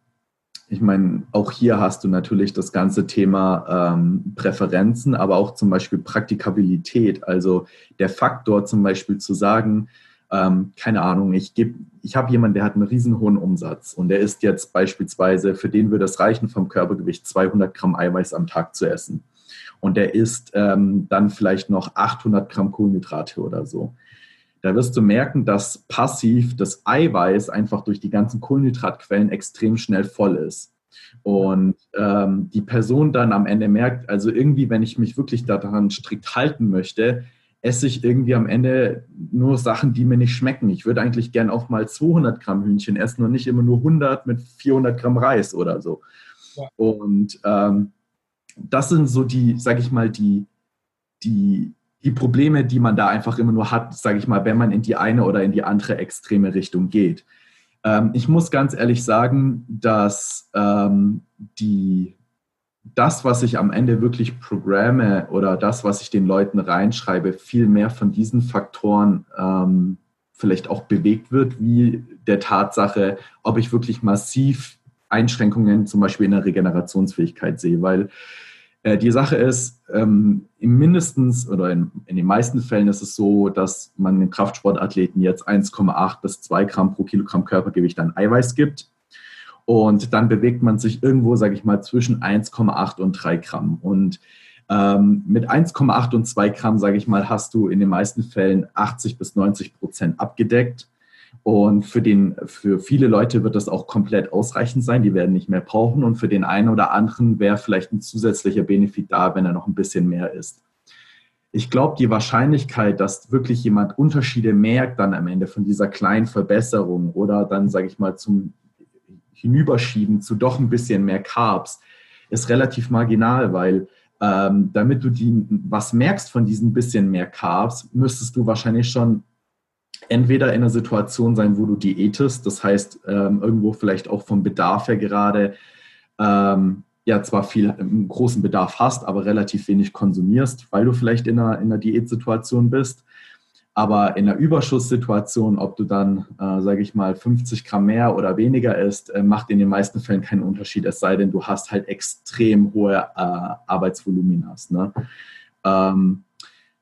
ich meine, auch hier hast du natürlich das ganze Thema ähm, Präferenzen, aber auch zum Beispiel Praktikabilität. Also der Faktor zum Beispiel zu sagen, ähm, keine Ahnung, ich ich habe jemanden, der hat einen riesen hohen Umsatz und der ist jetzt beispielsweise, für den würde es reichen, vom Körpergewicht 200 Gramm Eiweiß am Tag zu essen. Und der isst ähm, dann vielleicht noch 800 Gramm Kohlenhydrate oder so da wirst du merken, dass passiv das Eiweiß einfach durch die ganzen Kohlenhydratquellen extrem schnell voll ist. Und ähm, die Person dann am Ende merkt, also irgendwie, wenn ich mich wirklich daran strikt halten möchte, esse ich irgendwie am Ende nur Sachen, die mir nicht schmecken. Ich würde eigentlich gern auch mal 200 Gramm Hühnchen essen und nicht immer nur 100 mit 400 Gramm Reis oder so. Ja. Und ähm, das sind so die, sage ich mal, die, die die Probleme, die man da einfach immer nur hat, sage ich mal, wenn man in die eine oder in die andere extreme Richtung geht. Ähm, ich muss ganz ehrlich sagen, dass ähm, die, das, was ich am Ende wirklich programme oder das, was ich den Leuten reinschreibe, viel mehr von diesen Faktoren ähm, vielleicht auch bewegt wird, wie der Tatsache, ob ich wirklich massiv Einschränkungen zum Beispiel in der Regenerationsfähigkeit sehe, weil die Sache ist, ähm, mindestens oder in, in, den meisten Fällen ist es so, dass man den Kraftsportathleten jetzt 1,8 bis 2 Gramm pro Kilogramm Körpergewicht an Eiweiß gibt. Und dann bewegt man sich irgendwo, sage ich mal, zwischen 1,8 und 3 Gramm. Und ähm, mit 1,8 und 2 Gramm, sage ich mal, hast du in den meisten Fällen 80 bis 90 Prozent abgedeckt. Und für, den, für viele Leute wird das auch komplett ausreichend sein. Die werden nicht mehr brauchen. Und für den einen oder anderen wäre vielleicht ein zusätzlicher Benefit da, wenn er noch ein bisschen mehr isst. ich glaube, die Wahrscheinlichkeit, dass wirklich jemand Unterschiede merkt dann am Ende von dieser kleinen Verbesserung oder dann, sage ich mal, zum Hinüberschieben zu doch ein bisschen mehr Carbs, ist relativ marginal, weil ähm, damit du die, was merkst von diesen bisschen mehr Carbs, müsstest du wahrscheinlich schon entweder in einer Situation sein, wo du diätest, das heißt ähm, irgendwo vielleicht auch vom Bedarf her gerade ähm, ja zwar viel einen großen Bedarf hast, aber relativ wenig konsumierst, weil du vielleicht in einer, in einer Diätsituation bist. Aber in einer Überschusssituation, ob du dann, äh, sage ich mal, 50 Gramm mehr oder weniger isst, äh, macht in den meisten Fällen keinen Unterschied, es sei denn, du hast halt extrem hohe äh, Arbeitsvoluminas. Ne? Ähm,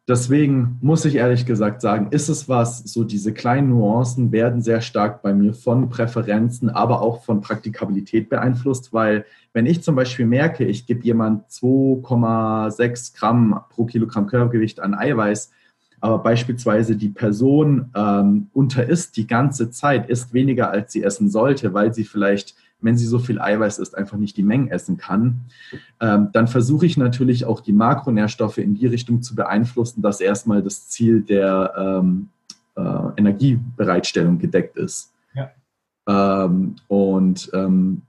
deswegen muss ich ehrlich gesagt sagen, ist es was, so diese kleinen Nuancen werden sehr stark bei mir von Präferenzen, aber auch von Praktikabilität beeinflusst, weil wenn ich zum Beispiel merke, ich gebe jemand 2,6 Gramm pro Kilogramm Körpergewicht an Eiweiß, aber beispielsweise die Person ähm, unterisst die ganze Zeit, isst weniger als sie essen sollte, weil sie vielleicht wenn sie so viel Eiweiß isst, einfach nicht die Mengen essen kann, ähm, dann versuche ich natürlich auch die Makronährstoffe in die Richtung zu beeinflussen, dass erstmal das Ziel der ähm, äh, Energiebereitstellung gedeckt ist. Ja. Ähm, und ähm,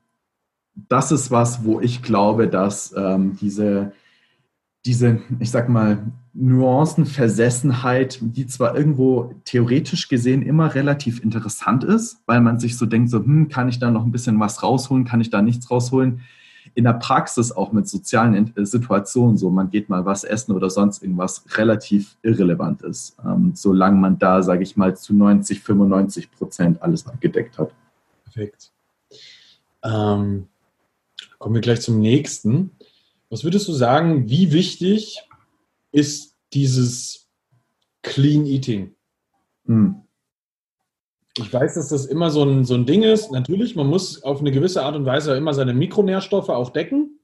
das ist was, wo ich glaube, dass ähm, diese, diese, ich sag mal, Nuancenversessenheit, die zwar irgendwo theoretisch gesehen immer relativ interessant ist, weil man sich so denkt, so, hm, kann ich da noch ein bisschen was rausholen, kann ich da nichts rausholen. In der Praxis auch mit sozialen äh, Situationen, so man geht mal was essen oder sonst irgendwas, relativ irrelevant ist, ähm, solange man da, sage ich mal, zu 90, 95 Prozent alles abgedeckt hat. Perfekt. Ähm, kommen wir gleich zum nächsten. Was würdest du sagen, wie wichtig ist dieses Clean Eating. Hm. Ich weiß, dass das immer so ein, so ein Ding ist. Natürlich, man muss auf eine gewisse Art und Weise immer seine Mikronährstoffe auch decken.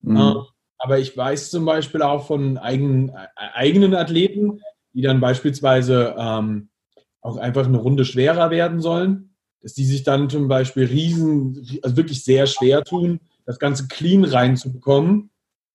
Mhm. aber ich weiß zum Beispiel auch von eigenen, äh, eigenen Athleten, die dann beispielsweise ähm, auch einfach eine Runde schwerer werden sollen, dass die sich dann zum Beispiel riesen, also wirklich sehr schwer tun, das Ganze clean reinzubekommen.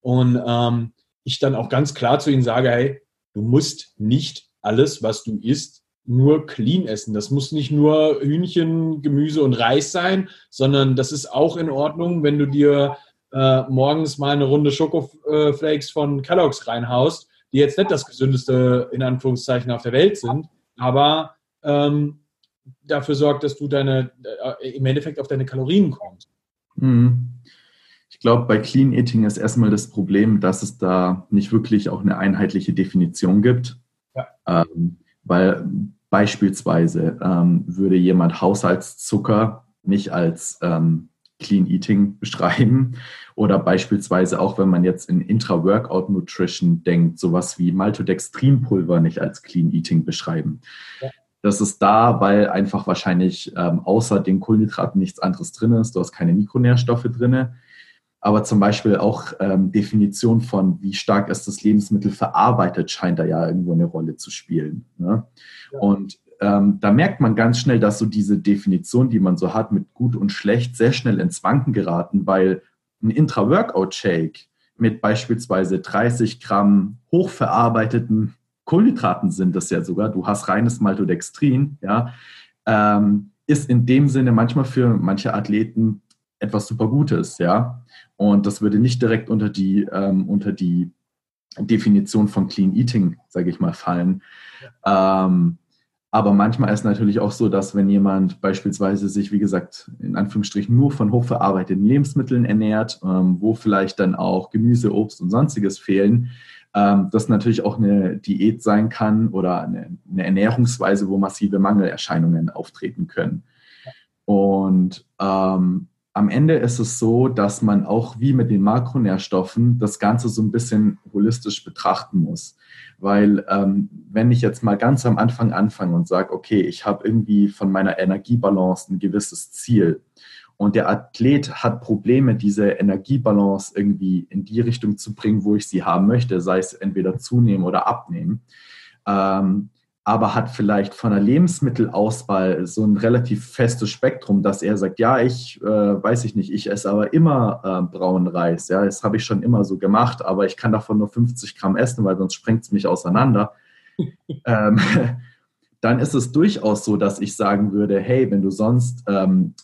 Und ähm, ich dann auch ganz klar zu ihnen sage, hey, du musst nicht alles, was du isst, nur clean essen. Das muss nicht nur Hühnchen, Gemüse und Reis sein, sondern das ist auch in Ordnung, wenn du dir äh, morgens mal eine Runde Schokoflakes von Kellogg's reinhaust, die jetzt nicht das gesündeste in Anführungszeichen auf der Welt sind, aber ähm, dafür sorgt, dass du deine äh, im Endeffekt auf deine Kalorien kommst. Mhm. Ich glaube, bei Clean Eating ist erstmal das Problem, dass es da nicht wirklich auch eine einheitliche Definition gibt. Ja. Ähm, weil beispielsweise ähm, würde jemand Haushaltszucker nicht als ähm, Clean Eating beschreiben. Oder beispielsweise auch, wenn man jetzt in Intra-Workout Nutrition denkt, sowas wie Maltodextrinpulver nicht als Clean Eating beschreiben. Ja. Das ist da, weil einfach wahrscheinlich ähm, außer den Kohlenhydraten nichts anderes drin ist. Du hast keine Mikronährstoffe drin aber zum Beispiel auch ähm, Definition von, wie stark ist das Lebensmittel verarbeitet, scheint da ja irgendwo eine Rolle zu spielen. Ne? Ja. Und ähm, da merkt man ganz schnell, dass so diese Definition, die man so hat mit gut und schlecht, sehr schnell ins Wanken geraten, weil ein Intra-Workout-Shake mit beispielsweise 30 Gramm hochverarbeiteten Kohlenhydraten sind das ja sogar, du hast reines Maltodextrin, ja, ähm, ist in dem Sinne manchmal für manche Athleten etwas super Gutes, ja. Und das würde nicht direkt unter die, ähm, unter die Definition von Clean Eating, sage ich mal, fallen. Ähm, aber manchmal ist es natürlich auch so, dass wenn jemand beispielsweise sich, wie gesagt, in Anführungsstrichen nur von hochverarbeiteten Lebensmitteln ernährt, ähm, wo vielleicht dann auch Gemüse, Obst und sonstiges fehlen, ähm, das natürlich auch eine Diät sein kann oder eine, eine, Ernährungsweise, wo massive Mangelerscheinungen auftreten können. Und ähm, am Ende ist es so, dass man auch wie mit den Makronährstoffen das Ganze so ein bisschen holistisch betrachten muss. Weil ähm, wenn ich jetzt mal ganz am Anfang anfange und sage, okay, ich habe irgendwie von meiner Energiebalance ein gewisses Ziel und der Athlet hat Probleme, diese Energiebalance irgendwie in die Richtung zu bringen, wo ich sie haben möchte, sei es entweder zunehmen oder abnehmen, ähm, aber hat vielleicht von der Lebensmittelauswahl so ein relativ festes Spektrum, dass er sagt, ja, ich äh, weiß ich nicht, ich esse aber immer äh, braunen Reis. Ja, das habe ich schon immer so gemacht, aber ich kann davon nur 50 Gramm essen, weil sonst sprengt es mich auseinander. ähm, dann ist es durchaus so, dass ich sagen würde, hey, wenn du sonst, ähm,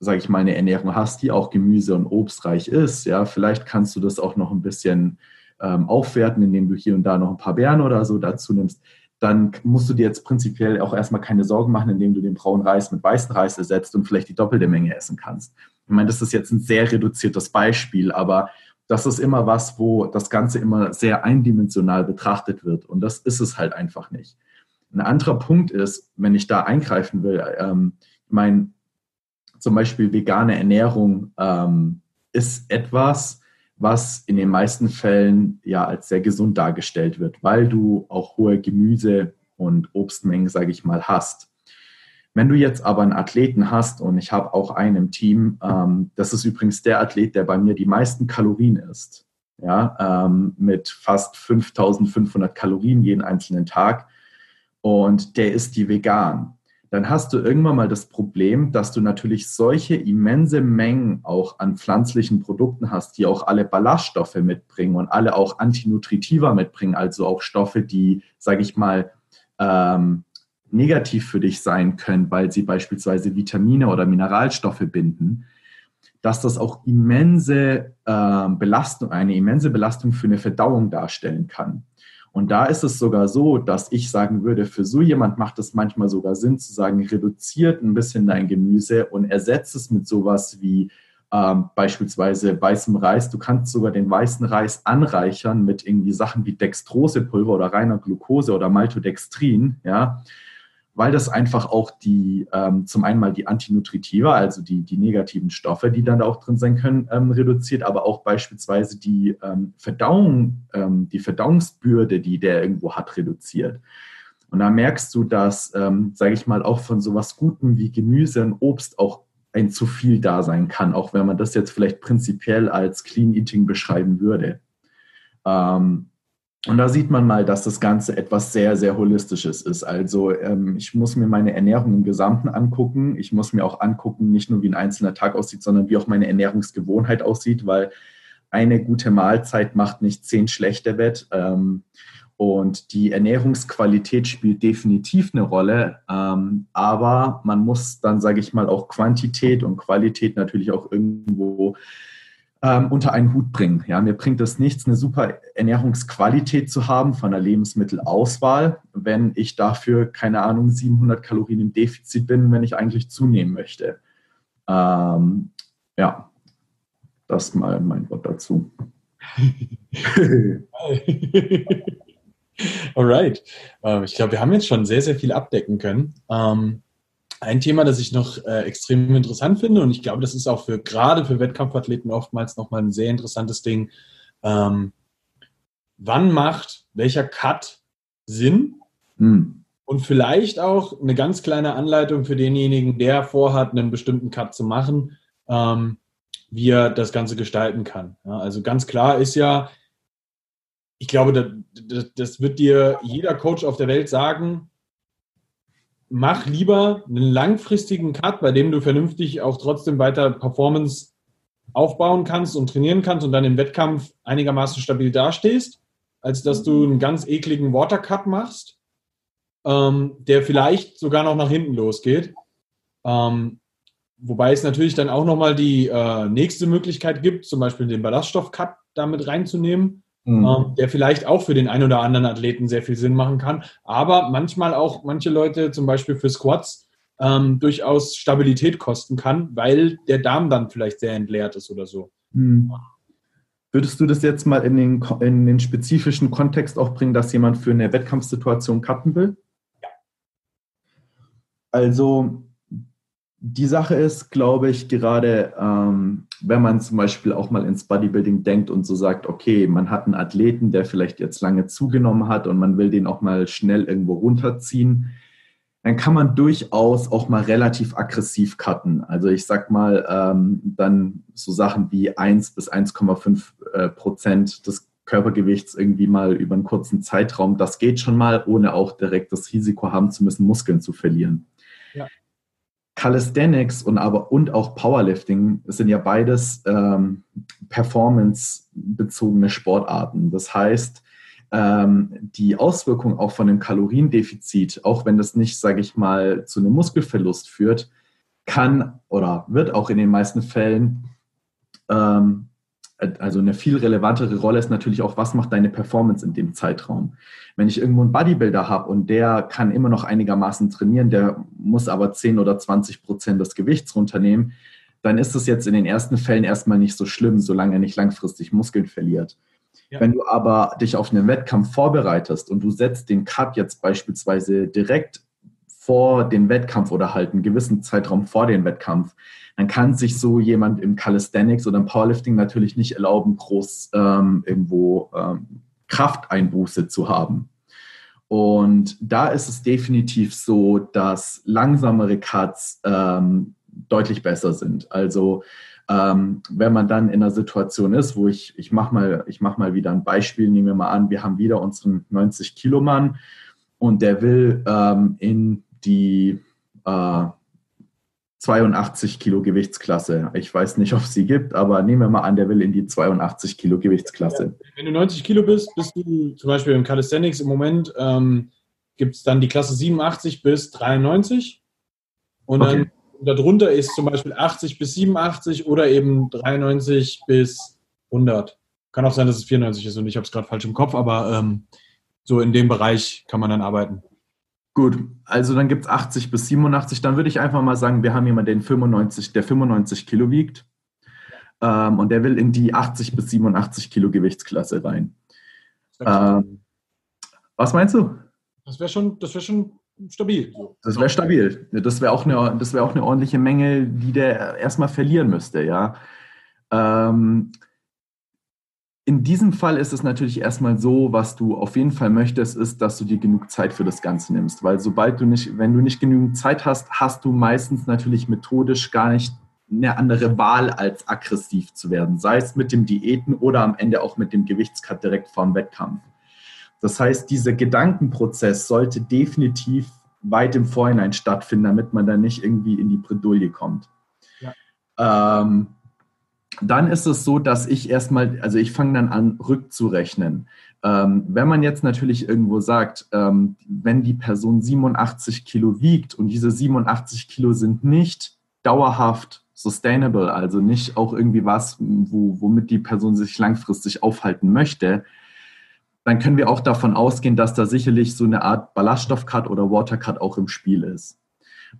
sage ich mal, eine Ernährung hast, die auch Gemüse und Obstreich ist, ja, vielleicht kannst du das auch noch ein bisschen ähm, aufwerten, indem du hier und da noch ein paar Beeren oder so dazu nimmst dann musst du dir jetzt prinzipiell auch erstmal keine Sorgen machen, indem du den braunen Reis mit weißen Reis ersetzt und vielleicht die doppelte Menge essen kannst. Ich meine, das ist jetzt ein sehr reduziertes Beispiel, aber das ist immer was, wo das Ganze immer sehr eindimensional betrachtet wird. Und das ist es halt einfach nicht. Ein anderer Punkt ist, wenn ich da eingreifen will, ähm, ich meine, zum Beispiel vegane Ernährung ähm, ist etwas, was in den meisten Fällen ja als sehr gesund dargestellt wird, weil du auch hohe Gemüse- und Obstmengen, sage ich mal, hast. Wenn du jetzt aber einen Athleten hast, und ich habe auch einen im Team, ähm, das ist übrigens der Athlet, der bei mir die meisten Kalorien isst, ja, ähm, mit fast 5500 Kalorien jeden einzelnen Tag, und der ist die vegan dann hast du irgendwann mal das Problem, dass du natürlich solche immense Mengen auch an pflanzlichen Produkten hast, die auch alle Ballaststoffe mitbringen und alle auch Antinutritiva mitbringen, also auch Stoffe, die, sage ich mal, ähm, negativ für dich sein können, weil sie beispielsweise Vitamine oder Mineralstoffe binden, dass das auch immense äh, Belastung, eine immense Belastung für eine Verdauung darstellen kann. Und da ist es sogar so, dass ich sagen würde, für so jemand macht es manchmal sogar Sinn zu sagen, reduziert ein bisschen dein Gemüse und ersetzt es mit sowas wie ähm, beispielsweise weißem Reis. Du kannst sogar den weißen Reis anreichern mit irgendwie Sachen wie Dextrosepulver oder reiner Glucose oder Maltodextrin, ja, weil das einfach auch die, ähm, zum einen mal die Antinutritiva, also die, die negativen Stoffe, die dann da auch drin sein können, ähm, reduziert, aber auch beispielsweise die ähm, Verdauung, ähm, die Verdauungsbürde, die der irgendwo hat, reduziert. Und da merkst du, dass, ähm, sage ich mal, auch von sowas Gutem wie Gemüse und Obst auch ein zu viel da sein kann, auch wenn man das jetzt vielleicht prinzipiell als Clean Eating beschreiben würde. Ähm, und da sieht man mal, dass das Ganze etwas sehr, sehr Holistisches ist. Also ähm, ich muss mir meine Ernährung im Gesamten angucken. Ich muss mir auch angucken, nicht nur wie ein einzelner Tag aussieht, sondern wie auch meine Ernährungsgewohnheit aussieht, weil eine gute Mahlzeit macht nicht zehn schlechte wett. Ähm, und die Ernährungsqualität spielt definitiv eine Rolle. Ähm, aber man muss dann, sage ich mal, auch Quantität und Qualität natürlich auch irgendwo ähm, unter einen Hut bringen. Ja, mir bringt es nichts, eine super Ernährungsqualität zu haben von der Lebensmittelauswahl, wenn ich dafür, keine Ahnung, 700 Kalorien im Defizit bin, wenn ich eigentlich zunehmen möchte. Ähm, ja, das mal mein Wort dazu. Alright. Ähm, ich glaube, wir haben jetzt schon sehr, sehr viel abdecken können. Ein Thema, das ich noch äh, extrem interessant finde und ich glaube, das ist auch für gerade für Wettkampfathleten oftmals nochmal ein sehr interessantes Ding. Ähm, wann macht welcher Cut Sinn? Hm. Und vielleicht auch eine ganz kleine Anleitung für denjenigen, der vorhat, einen bestimmten Cut zu machen, ähm, wie er das Ganze gestalten kann. Ja, also ganz klar ist ja, ich glaube, das, das wird dir jeder Coach auf der Welt sagen, mach lieber einen langfristigen Cut, bei dem du vernünftig auch trotzdem weiter Performance aufbauen kannst und trainieren kannst und dann im Wettkampf einigermaßen stabil dastehst, als dass du einen ganz ekligen Watercut machst, ähm, der vielleicht sogar noch nach hinten losgeht. Ähm, wobei es natürlich dann auch nochmal die äh, nächste Möglichkeit gibt, zum Beispiel den Ballaststoff-Cut damit reinzunehmen mhm. ähm, der vielleicht auch für den einen oder anderen Athleten sehr viel Sinn machen kann, aber manchmal auch manche Leute zum Beispiel für Squats ähm, durchaus Stabilität kosten kann, weil der Darm dann vielleicht sehr entleert ist oder so. Mhm. Würdest du das jetzt mal in den, in den spezifischen Kontext auch bringen, dass jemand für eine Wettkampfsituation cutten will? Ja. Also die Sache ist, glaube ich, gerade ähm, wenn man zum Beispiel auch mal ins Bodybuilding denkt und so sagt, okay, man hat einen Athleten, der vielleicht jetzt lange zugenommen hat und man will den auch mal schnell irgendwo runterziehen, dann kann man durchaus auch mal relativ aggressiv cutten. Also ich sag mal, ähm, dann so Sachen wie 1 bis 1,5 äh, Prozent des Körpergewichts irgendwie mal über einen kurzen Zeitraum. Das geht schon mal, ohne auch direkt das Risiko haben zu müssen, Muskeln zu verlieren. Calisthenics und aber und auch Powerlifting sind ja beides ähm, performance-bezogene Sportarten. Das heißt, ähm, die Auswirkung auch von einem Kaloriendefizit, auch wenn das nicht, sage ich mal, zu einem Muskelverlust führt, kann oder wird auch in den meisten Fällen ähm, also eine viel relevantere Rolle ist natürlich auch, was macht deine Performance in dem Zeitraum. Wenn ich irgendwo einen Bodybuilder habe und der kann immer noch einigermaßen trainieren, der muss aber 10 oder 20 Prozent des Gewichts runternehmen, dann ist es jetzt in den ersten Fällen erstmal nicht so schlimm, solange er nicht langfristig Muskeln verliert. Ja. Wenn du aber dich auf einen Wettkampf vorbereitest und du setzt den Cut jetzt beispielsweise direkt vor den Wettkampf oder halt einen gewissen Zeitraum vor den Wettkampf, dann kann sich so jemand im Calisthenics oder im Powerlifting natürlich nicht erlauben, groß ähm, irgendwo ähm, Krafteinbuße zu haben. Und da ist es definitiv so, dass langsamere Cuts ähm, deutlich besser sind. Also ähm, wenn man dann in einer Situation ist, wo ich, ich mache mal, mach mal wieder ein Beispiel, nehmen wir mal an, wir haben wieder unseren 90-Kilo-Mann und der will ähm, in die äh, 82 Kilo Gewichtsklasse. Ich weiß nicht, ob es sie gibt, aber nehmen wir mal an, der will in die 82 Kilo Gewichtsklasse. Wenn du 90 Kilo bist, bist du zum Beispiel im Calisthenics im Moment, ähm, gibt es dann die Klasse 87 bis 93 und okay. dann darunter ist zum Beispiel 80 bis 87 oder eben 93 bis 100. Kann auch sein, dass es 94 ist und ich habe es gerade falsch im Kopf, aber ähm, so in dem Bereich kann man dann arbeiten. Gut, also dann gibt es 80 bis 87. Dann würde ich einfach mal sagen, wir haben jemanden, den 95, der 95 Kilo wiegt ähm, und der will in die 80 bis 87 Kilo Gewichtsklasse rein. Ähm, was meinst du? Das wäre schon, wär schon stabil. Das wäre stabil. Das wäre auch, eine, wär auch eine ordentliche Menge, die der erstmal verlieren müsste, ja. Ähm, in diesem Fall ist es natürlich erstmal so, was du auf jeden Fall möchtest, ist, dass du dir genug Zeit für das Ganze nimmst. Weil sobald du nicht, wenn du nicht genügend Zeit hast, hast du meistens natürlich methodisch gar nicht eine andere Wahl, als aggressiv zu werden. Sei es mit dem Diäten oder am Ende auch mit dem Gewichtscut direkt vorm Wettkampf. Das heißt, dieser Gedankenprozess sollte definitiv weit im Vorhinein stattfinden, damit man da nicht irgendwie in die Bredouille kommt. Ja. Ähm, dann ist es so, dass ich erstmal, also ich fange dann an, rückzurechnen. Ähm, wenn man jetzt natürlich irgendwo sagt, ähm, wenn die Person 87 Kilo wiegt und diese 87 Kilo sind nicht dauerhaft sustainable, also nicht auch irgendwie was, wo, womit die Person sich langfristig aufhalten möchte, dann können wir auch davon ausgehen, dass da sicherlich so eine Art Ballaststoffcut oder Watercut auch im Spiel ist.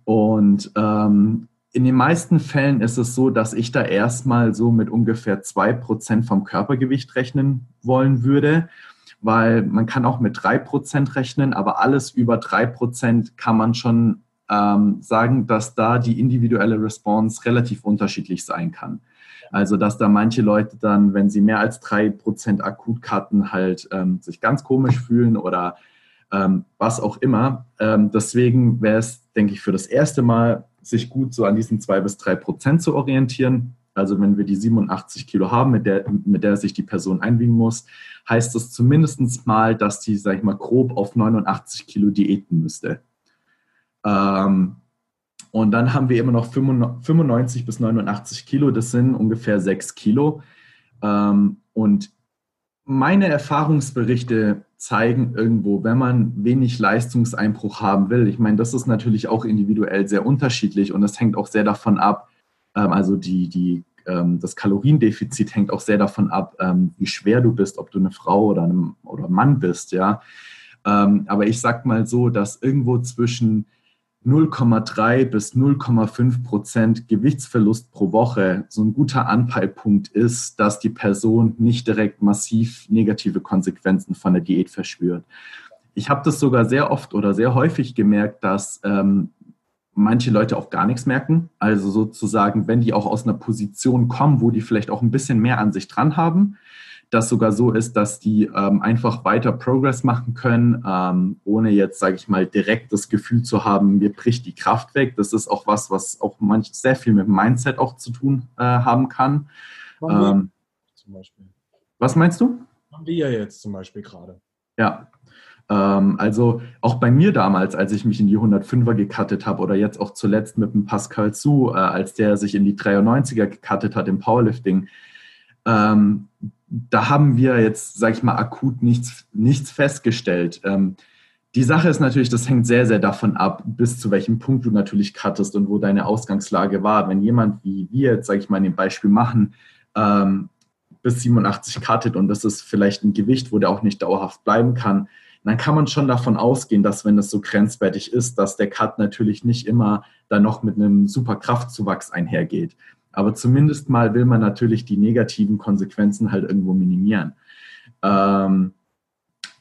Und ähm, in den meisten Fällen ist es so, dass ich da erstmal so mit ungefähr zwei Prozent vom Körpergewicht rechnen wollen würde, weil man kann auch mit drei Prozent rechnen, aber alles über drei Prozent kann man schon ähm, sagen, dass da die individuelle Response relativ unterschiedlich sein kann. Also, dass da manche Leute dann, wenn sie mehr als drei Prozent akut cutten, halt ähm, sich ganz komisch fühlen oder ähm, was auch immer. Ähm, deswegen wäre es, denke ich, für das erste Mal sich gut so an diesen zwei bis drei Prozent zu orientieren. Also wenn wir die 87 Kilo haben, mit der, mit der sich die Person einwiegen muss, heißt das zumindest mal, dass die, sag ich mal, grob auf 89 Kilo diäten müsste. Ähm, und dann haben wir immer noch 95 bis 89 Kilo, das sind ungefähr 6 Kilo. Ähm, und meine Erfahrungsberichte zeigen irgendwo, wenn man wenig Leistungseinbruch haben will. Ich meine, das ist natürlich auch individuell sehr unterschiedlich und das hängt auch sehr davon ab, ähm, also die, die, ähm, das Kaloriendefizit hängt auch sehr davon ab, ähm, wie schwer du bist, ob du eine Frau oder ein oder Mann bist, ja. aber ich sag mal so, dass irgendwo zwischen 0,3 bis 0,5 Prozent Gewichtsverlust pro Woche so ein guter Anpeilpunkt ist, dass die Person nicht direkt massiv negative Konsequenzen von der Diät verspürt. Ich habe das sogar sehr oft oder sehr häufig gemerkt, dass ähm, manche Leute auch gar nichts merken. Also sozusagen, wenn die auch aus einer Position kommen, wo die vielleicht auch ein bisschen mehr an sich dran haben, das sogar so ist, dass die ähm, einfach weiter Progress machen können, ähm, ohne jetzt, sage ich mal, direkt das Gefühl zu haben, mir bricht die Kraft weg. Das ist auch was, was auch manch sehr viel mit dem Mindset auch zu tun äh, haben kann. Ähm, zum Beispiel. Was meinst du? haben wir ja jetzt zum Beispiel gerade. Ja, ähm, also auch bei mir damals, als ich mich in die 105er gecuttet habe oder jetzt auch zuletzt mit dem Pascal Su, äh, als der sich in die 93er gecuttet hat im Powerlifting, ähm, da haben wir jetzt, sag ich mal, akut nichts, nichts festgestellt. Ähm, die Sache ist natürlich, das hängt sehr, sehr davon ab, bis zu welchem Punkt du natürlich cuttest und wo deine Ausgangslage war. Wenn jemand, wie wir jetzt, sage ich mal, in dem Beispiel machen, ähm, bis 87 cuttet und das ist vielleicht ein Gewicht, wo der auch nicht dauerhaft bleiben kann, dann kann man schon davon ausgehen, dass wenn es so grenzwertig ist, dass der Cut natürlich nicht immer dann noch mit einem super Kraftzuwachs einhergeht. Aber zumindest mal will man natürlich die negativen Konsequenzen halt irgendwo minimieren. Ähm,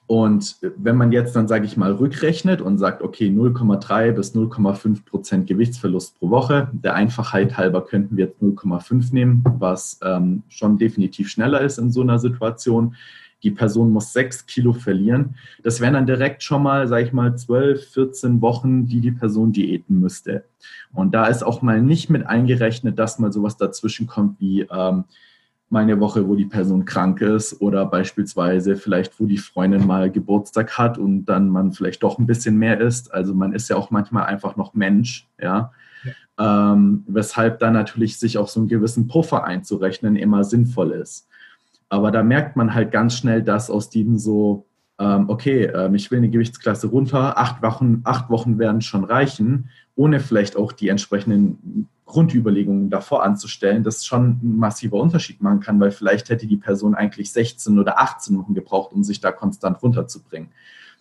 und wenn man jetzt dann, sage ich mal, rückrechnet und sagt, okay, 0,3 bis 0,5 Prozent Gewichtsverlust pro Woche, der Einfachheit halber könnten wir jetzt 0,5 nehmen, was ähm, schon definitiv schneller ist in so einer Situation. Die Person muss 6 Kilo verlieren. Das wären dann direkt schon mal, sage ich mal, 12, 14 Wochen, die die Person diäten müsste. Und da ist auch mal nicht mit eingerechnet, dass mal sowas dazwischen kommt wie ähm, mal eine Woche, wo die Person krank ist oder beispielsweise vielleicht, wo die Freundin mal Geburtstag hat und dann man vielleicht doch ein bisschen mehr isst. Also man ist ja auch manchmal einfach noch Mensch, ja. ja. Ähm, weshalb dann natürlich sich auch so einen gewissen Puffer einzurechnen immer sinnvoll ist. Aber da merkt man halt ganz schnell, dass aus diesem so, ähm, okay, ähm, ich will eine Gewichtsklasse runter, acht Wochen, acht Wochen werden schon reichen, ohne vielleicht auch die entsprechenden Grundüberlegungen davor anzustellen, das schon ein massiver Unterschied machen kann, weil vielleicht hätte die Person eigentlich 16 oder 18 Wochen gebraucht, um sich da konstant runterzubringen.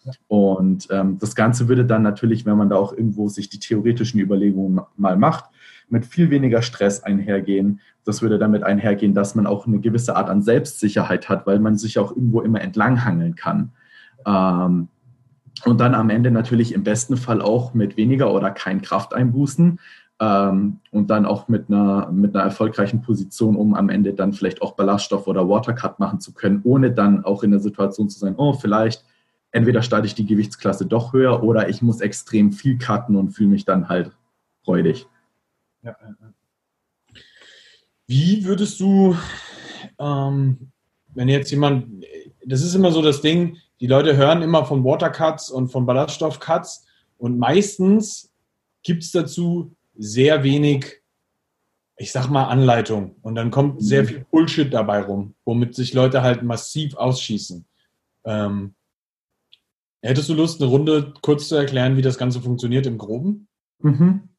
Ja. Und ähm, das Ganze würde dann natürlich, wenn man da auch irgendwo sich die theoretischen Überlegungen mal macht, mit viel weniger Stress einhergehen. Das würde damit einhergehen, dass man auch eine gewisse Art an Selbstsicherheit hat, weil man sich auch irgendwo immer entlanghangeln kann. Ähm, und dann am Ende natürlich im besten Fall auch mit weniger oder kein Krafteinbußen ähm, und dann auch mit einer, mit einer erfolgreichen Position, um am Ende dann vielleicht auch Ballaststoff oder Watercut machen zu können, ohne dann auch in der Situation zu sein, oh, vielleicht entweder starte ich die Gewichtsklasse doch höher oder ich muss extrem viel cutten und fühle mich dann halt freudig. Ja, Wie würdest du, ähm, wenn jetzt jemand, das ist immer so das Ding, die Leute hören immer von Watercuts und von Ballaststoffcuts und meistens gibt es dazu sehr wenig, ich sag mal, Anleitung. Und dann kommt sehr mhm. viel Bullshit dabei rum, womit sich Leute halt massiv ausschießen. Ähm, hättest du Lust, eine Runde kurz zu erklären, wie das Ganze funktioniert im Groben? Mhm.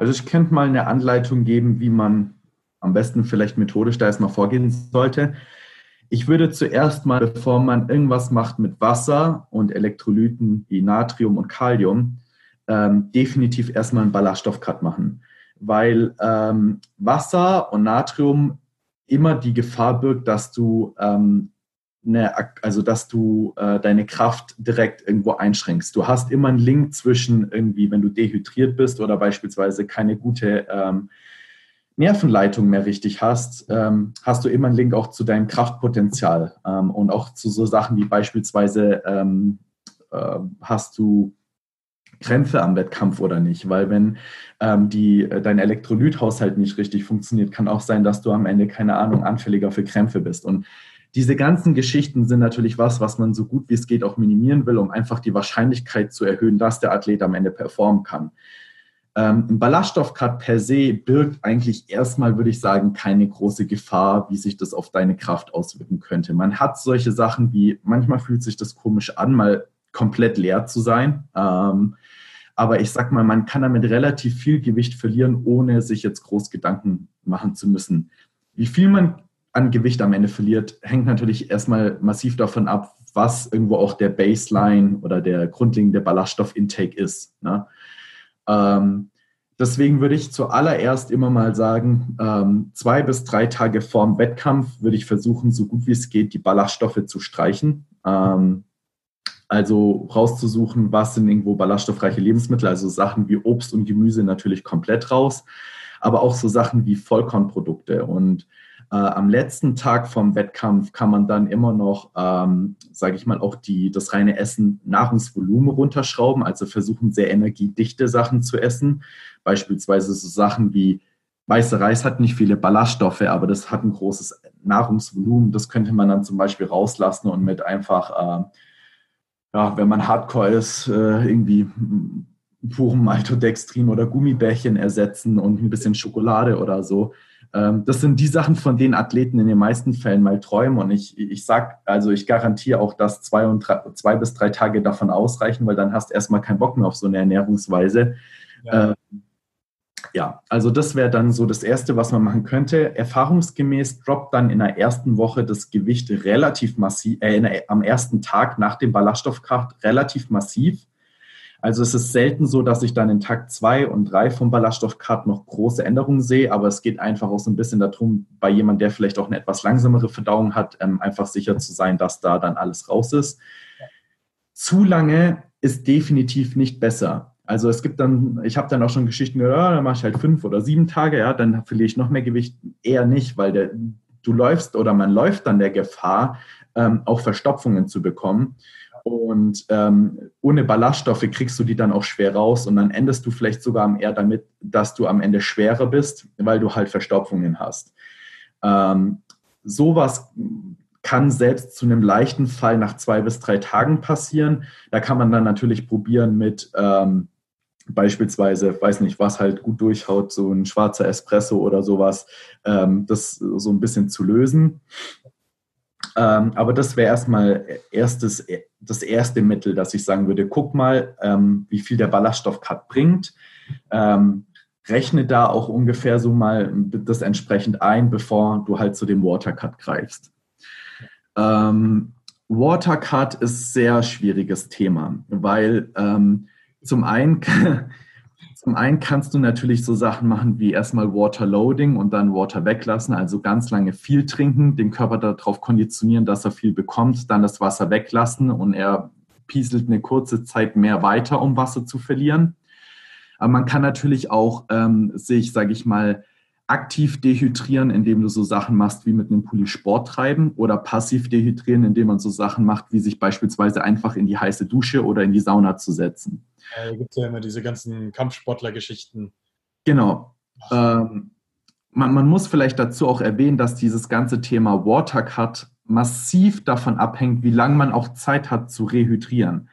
Also ich könnte mal eine Anleitung geben, wie man am besten vielleicht methodisch da erstmal vorgehen sollte. Ich würde zuerst mal, bevor man irgendwas macht mit Wasser und Elektrolyten wie Natrium und Kalium, ähm, definitiv erstmal einen Ballaststoffcut machen, weil ähm, Wasser und Natrium immer die Gefahr birgt, dass du ähm, eine, also dass du äh, deine Kraft direkt irgendwo einschränkst. Du hast immer einen Link zwischen irgendwie, wenn du dehydriert bist oder beispielsweise keine gute ähm, Nervenleitung mehr richtig hast, ähm, hast du immer einen Link auch zu deinem Kraftpotenzial ähm, und auch zu so Sachen wie beispielsweise ähm, äh, hast du Krämpfe am Wettkampf oder nicht. Weil wenn ähm, die, äh, dein Elektrolythaushalt nicht richtig funktioniert, kann auch sein, dass du am Ende, keine Ahnung, anfälliger für Krämpfe bist. Und diese ganzen Geschichten sind natürlich was, was man so gut wie es geht auch minimieren will, um einfach die Wahrscheinlichkeit zu erhöhen, dass der Athlet am Ende performen kann. Ähm, ein Ballaststoffcut per se birgt eigentlich erstmal, würde ich sagen, keine große Gefahr, wie sich das auf deine Kraft auswirken könnte. Man hat solche Sachen wie, manchmal fühlt sich das komisch an, mal komplett leer zu sein. Ähm, aber ich sag mal, man kann damit relativ viel Gewicht verlieren, ohne sich jetzt groß Gedanken machen zu müssen. Wie viel man an Gewicht am Ende verliert, hängt natürlich erstmal massiv davon ab, was irgendwo auch der Baseline oder der grundlegende Ballaststoffintake ist. Ne? Ähm, deswegen würde ich zuallererst immer mal sagen, ähm, zwei bis drei Tage vorm Wettkampf würde ich versuchen, so gut wie es geht, die Ballaststoffe zu streichen. Ähm, also rauszusuchen, was sind irgendwo ballaststoffreiche Lebensmittel, also Sachen wie Obst und Gemüse natürlich komplett raus, aber auch so Sachen wie Vollkornprodukte. Und äh, am letzten Tag vom Wettkampf kann man dann immer noch, ähm, sage ich mal, auch die, das reine Essen Nahrungsvolumen runterschrauben, also versuchen sehr energiedichte Sachen zu essen, beispielsweise so Sachen wie weiße Reis hat nicht viele Ballaststoffe, aber das hat ein großes Nahrungsvolumen. Das könnte man dann zum Beispiel rauslassen und mit einfach, äh, ja, wenn man Hardcore ist, äh, irgendwie purem Maltodextrin oder Gummibärchen ersetzen und ein bisschen Schokolade oder so. Ähm, das sind die Sachen, von denen Athleten in den meisten Fällen mal träumen. Und ich, ich sag, also ich garantiere auch, dass zwei, und drei, zwei bis drei Tage davon ausreichen, weil dann hast du erstmal keinen Bock mehr auf so eine Ernährungsweise. Ja. Ähm, ja, also das wäre dann so das Erste, was man machen könnte. Erfahrungsgemäß droppt dann in der ersten Woche das Gewicht relativ massiv, äh, am ersten Tag nach dem Ballaststoffkraft relativ massiv. Also es ist selten so, dass ich dann in Tag zwei und drei vom Ballaststoffcut noch große Änderungen sehe, aber es geht einfach auch so ein bisschen darum, bei jemandem, der vielleicht auch eine etwas langsamere Verdauung hat, ähm, einfach sicher zu sein, dass da dann alles raus ist. Zu lange ist definitiv nicht besser. Also es gibt dann, ich habe dann auch schon Geschichten gehört, ja, dann mache ich halt fünf oder sieben Tage, ja, dann verliere ich noch mehr Gewicht. Eher nicht, weil der, du läufst oder man läuft dann der Gefahr, ähm, auch Verstopfungen zu bekommen. Und ähm, ohne Ballaststoffe kriegst du die dann auch schwer raus und dann endest du vielleicht sogar eher damit, dass du am Ende schwerer bist, weil du halt Verstopfungen hast. Ähm, sowas kann selbst zu einem leichten Fall nach zwei bis drei Tagen passieren. Da kann man dann natürlich probieren mit ähm, beispielsweise, weiß nicht, was halt gut durchhaut, so ein schwarzer Espresso oder sowas, ähm, das so ein bisschen zu lösen. Ähm, aber das wäre erstmal erstes, das erste Mittel, dass ich sagen würde, guck mal, ähm, wie viel der Ballaststoffcut bringt. Ähm, rechne da auch ungefähr so mal das entsprechend ein, bevor du halt zu dem Watercut greifst. Ähm, Watercut ist sehr schwieriges Thema, weil ähm, zum einen Zum einen kannst du natürlich so Sachen machen wie erstmal Waterloading und dann Water weglassen, also ganz lange viel trinken, den Körper darauf konditionieren, dass er viel bekommt, dann das Wasser weglassen und er pieselt eine kurze Zeit mehr weiter, um Wasser zu verlieren. Aber man kann natürlich auch ähm, sich, sage ich mal, aktiv dehydrieren, indem du so Sachen machst wie mit einem Pulli Sport treiben oder passiv dehydrieren, indem man so Sachen macht, wie sich beispielsweise einfach in die heiße Dusche oder in die Sauna zu setzen. Da gibt es ja immer diese ganzen Kampfsportler-Geschichten. Genau. Ähm, man, man, muss vielleicht dazu auch erwähnen, dass dieses ganze Thema Watercut massiv davon abhängt, wie lange man auch Zeit hat zu rehydrieren.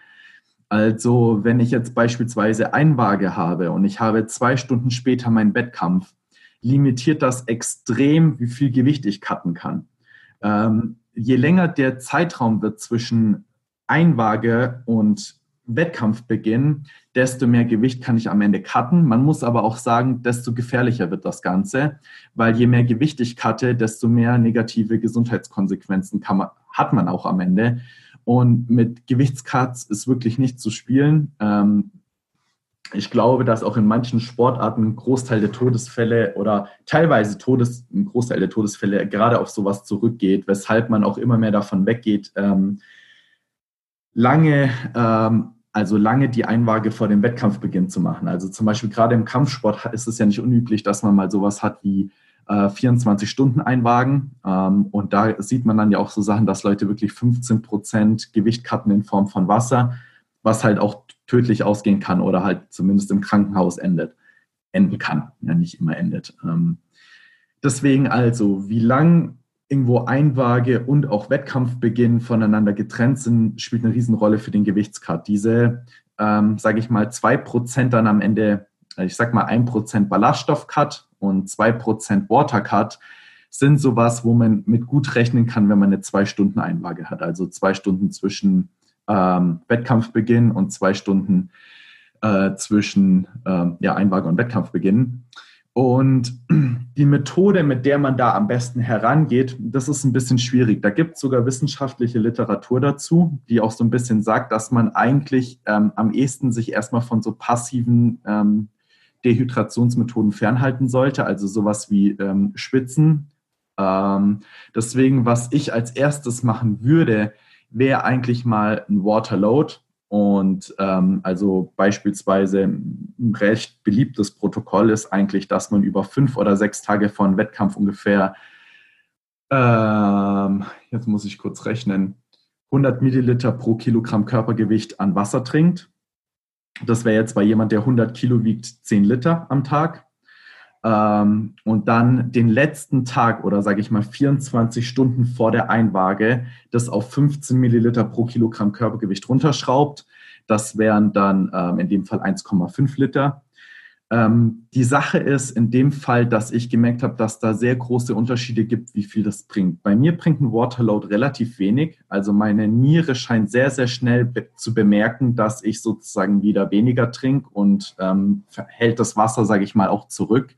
Also wenn ich jetzt beispielsweise Einwaage habe und ich habe zwei Stunden später meinen Wettkampf, limitiert das extrem, wie viel Gewicht ich cutten kann. Ähm, je länger der Zeitraum wird zwischen Einwaage und Wettkampfbeginn, desto mehr Gewicht kann ich am Ende cutten. Man muss aber auch sagen, desto gefährlicher wird das Ganze, weil je mehr Gewicht ich cutte, desto mehr negative Gesundheitskonsequenzen man, hat man auch am Ende. Und mit Gewichtscuts ist wirklich nicht zu spielen. Ähm, ich glaube, dass auch in manchen Sportarten ein Großteil der Todesfälle oder teilweise Todes, ein Großteil der Todesfälle gerade auf sowas zurückgeht, weshalb man auch immer mehr davon weggeht, ähm, lange, ähm, also lange die Einwaage vor dem Wettkampfbeginn zu machen. Also zum Beispiel gerade im Kampfsport ist es ja nicht unüblich, dass man mal sowas hat wie äh, 24 Stunden Einwagen. Ähm, und da sieht man dann ja auch so Sachen, dass Leute wirklich 15 Prozent Gewicht cutten in Form von Wasser, was halt auch tödlich ausgehen kann oder halt zumindest im Krankenhaus endet, enden kann, ja nicht immer endet. Ähm, deswegen also, wie lang irgendwo Einwaage und auch Wettkampfbeginn voneinander getrennt sind, spielt eine Riesenrolle für den Gewichtscut. Diese, ähm, sage ich mal, zwei Prozent dann am Ende, ich sag mal ein Prozent Ballaststoffcut und zwei Prozent Watercut sind sowas, wo man mit gut rechnen kann, wenn man eine zwei Stunden Einwaage hat. Also zwei Stunden zwischen ähm, Wettkampfbeginn und zwei Stunden äh, zwischen ähm, ja, Einwaage und Wettkampfbeginn. Und die Methode, mit der man da am besten herangeht, das ist ein bisschen schwierig. Da gibt es sogar wissenschaftliche Literatur dazu, die auch so ein bisschen sagt, dass man eigentlich ähm, am ehesten sich erstmal von so passiven ähm, Dehydrationsmethoden fernhalten sollte, also sowas wie ähm, Schwitzen. Ähm, deswegen, was ich als erstes machen würde, wäre eigentlich mal ein Waterload. Und ähm, also beispielsweise ein recht beliebtes Protokoll ist eigentlich, dass man über fünf oder sechs Tage einem Wettkampf ungefähr, ähm, jetzt muss ich kurz rechnen, 100 Milliliter pro Kilogramm Körpergewicht an Wasser trinkt. Das wäre jetzt bei jemand, der 100 Kilo wiegt, 10 Liter am Tag. Ähm, und dann den letzten Tag oder sage ich mal 24 Stunden vor der Einwaage das auf 15 Milliliter pro Kilogramm Körpergewicht runterschraubt. Das wären dann ähm, in dem Fall 1,5 Liter. Ähm, die Sache ist in dem Fall, dass ich gemerkt habe, dass da sehr große Unterschiede gibt, wie viel das bringt. Bei mir bringt ein Waterload relativ wenig. Also meine Niere scheint sehr, sehr schnell be zu bemerken, dass ich sozusagen wieder weniger trinke und ähm, hält das Wasser, sage ich mal, auch zurück.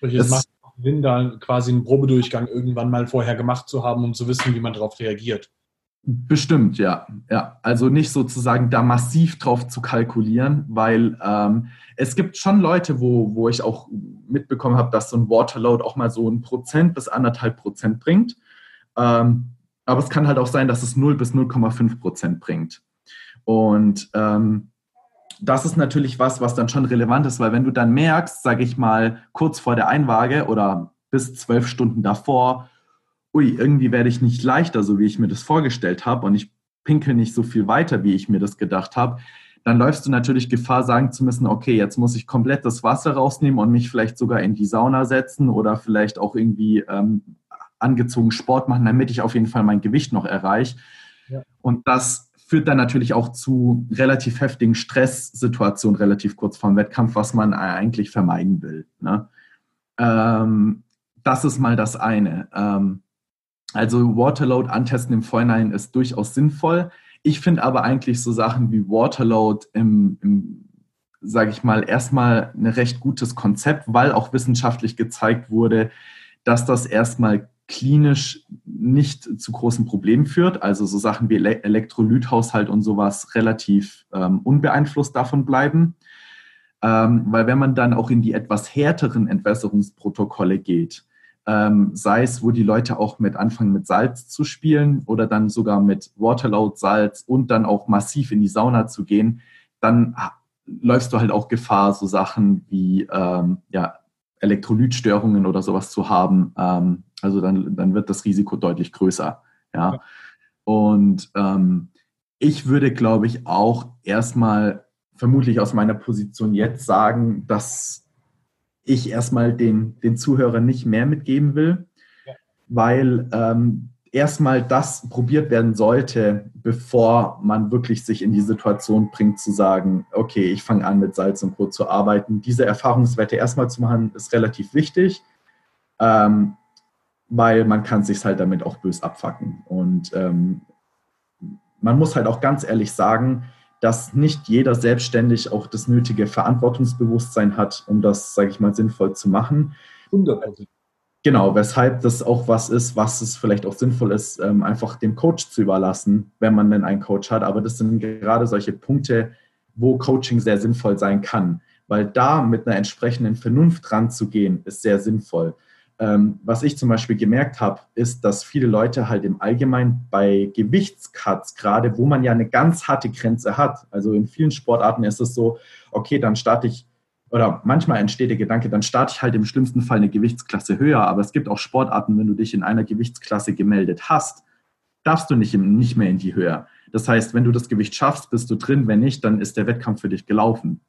Es macht Sinn, da quasi einen Probedurchgang irgendwann mal vorher gemacht zu haben, um zu wissen, wie man darauf reagiert. Bestimmt, ja. ja. Also nicht sozusagen da massiv drauf zu kalkulieren, weil ähm, es gibt schon Leute, wo, wo ich auch mitbekommen habe, dass so ein Waterload auch mal so ein Prozent bis anderthalb Prozent bringt. Ähm, aber es kann halt auch sein, dass es 0 bis 0,5 Prozent bringt. Und ähm, das ist natürlich was, was dann schon relevant ist, weil wenn du dann merkst, sage ich mal, kurz vor der Einwaage oder bis zwölf Stunden davor, ui, irgendwie werde ich nicht leichter, so wie ich mir das vorgestellt habe und ich pinkel nicht so viel weiter, wie ich mir das gedacht habe, dann läufst du natürlich Gefahr, sagen zu müssen, okay, jetzt muss ich komplett das Wasser rausnehmen und mich vielleicht sogar in die Sauna setzen oder vielleicht auch irgendwie ähm, angezogen Sport machen, damit ich auf jeden Fall mein Gewicht noch erreiche. Ja. Und das führt dann natürlich auch zu relativ heftigen Stresssituationen relativ kurz vor dem Wettkampf, was man eigentlich vermeiden will. Ne? Ähm, das ist mal das eine. Ähm, also Waterload antesten im Vorhinein ist durchaus sinnvoll. Ich finde aber eigentlich so Sachen wie Waterload im, im sage ich mal, erstmal ein recht gutes Konzept, weil auch wissenschaftlich gezeigt wurde, dass das erstmal klinisch nicht zu großen Problemen führt. Also so Sachen wie Elektrolythaushalt und sowas relativ ähm, unbeeinflusst davon bleiben. Ähm, weil wenn man dann auch in die etwas härteren Entwässerungsprotokolle geht, ähm, sei es, wo die Leute auch mit anfangen, mit Salz zu spielen oder dann sogar mit Waterload Salz und dann auch massiv in die Sauna zu gehen, dann läufst du halt auch Gefahr, so Sachen wie ähm, ja, Elektrolytstörungen oder sowas zu haben. Ähm, also dann, dann wird das Risiko deutlich größer. Ja. ja. Und ähm, ich würde, glaube ich, auch erstmal vermutlich aus meiner Position jetzt sagen, dass ich erstmal den, den Zuhörern nicht mehr mitgeben will, ja. weil ähm, erstmal das probiert werden sollte, bevor man wirklich sich in die Situation bringt zu sagen, okay, ich fange an mit Salz und Brot zu arbeiten. Diese Erfahrungswerte erstmal zu machen, ist relativ wichtig, ähm, weil man kann sich halt damit auch bös abfacken. Und ähm, man muss halt auch ganz ehrlich sagen, dass nicht jeder selbstständig auch das nötige Verantwortungsbewusstsein hat, um das, sage ich mal, sinnvoll zu machen. 100%. Genau, weshalb das auch was ist, was es vielleicht auch sinnvoll ist, ähm, einfach dem Coach zu überlassen, wenn man denn einen Coach hat. Aber das sind gerade solche Punkte, wo Coaching sehr sinnvoll sein kann, weil da mit einer entsprechenden Vernunft dran zu gehen, ist sehr sinnvoll. Ähm, was ich zum Beispiel gemerkt habe, ist, dass viele Leute halt im Allgemeinen bei Gewichtscuts, gerade wo man ja eine ganz harte Grenze hat, also in vielen Sportarten ist es so, okay, dann starte ich, oder manchmal entsteht der Gedanke, dann starte ich halt im schlimmsten Fall eine Gewichtsklasse höher, aber es gibt auch Sportarten, wenn du dich in einer Gewichtsklasse gemeldet hast, darfst du nicht, nicht mehr in die Höhe. Das heißt, wenn du das Gewicht schaffst, bist du drin, wenn nicht, dann ist der Wettkampf für dich gelaufen.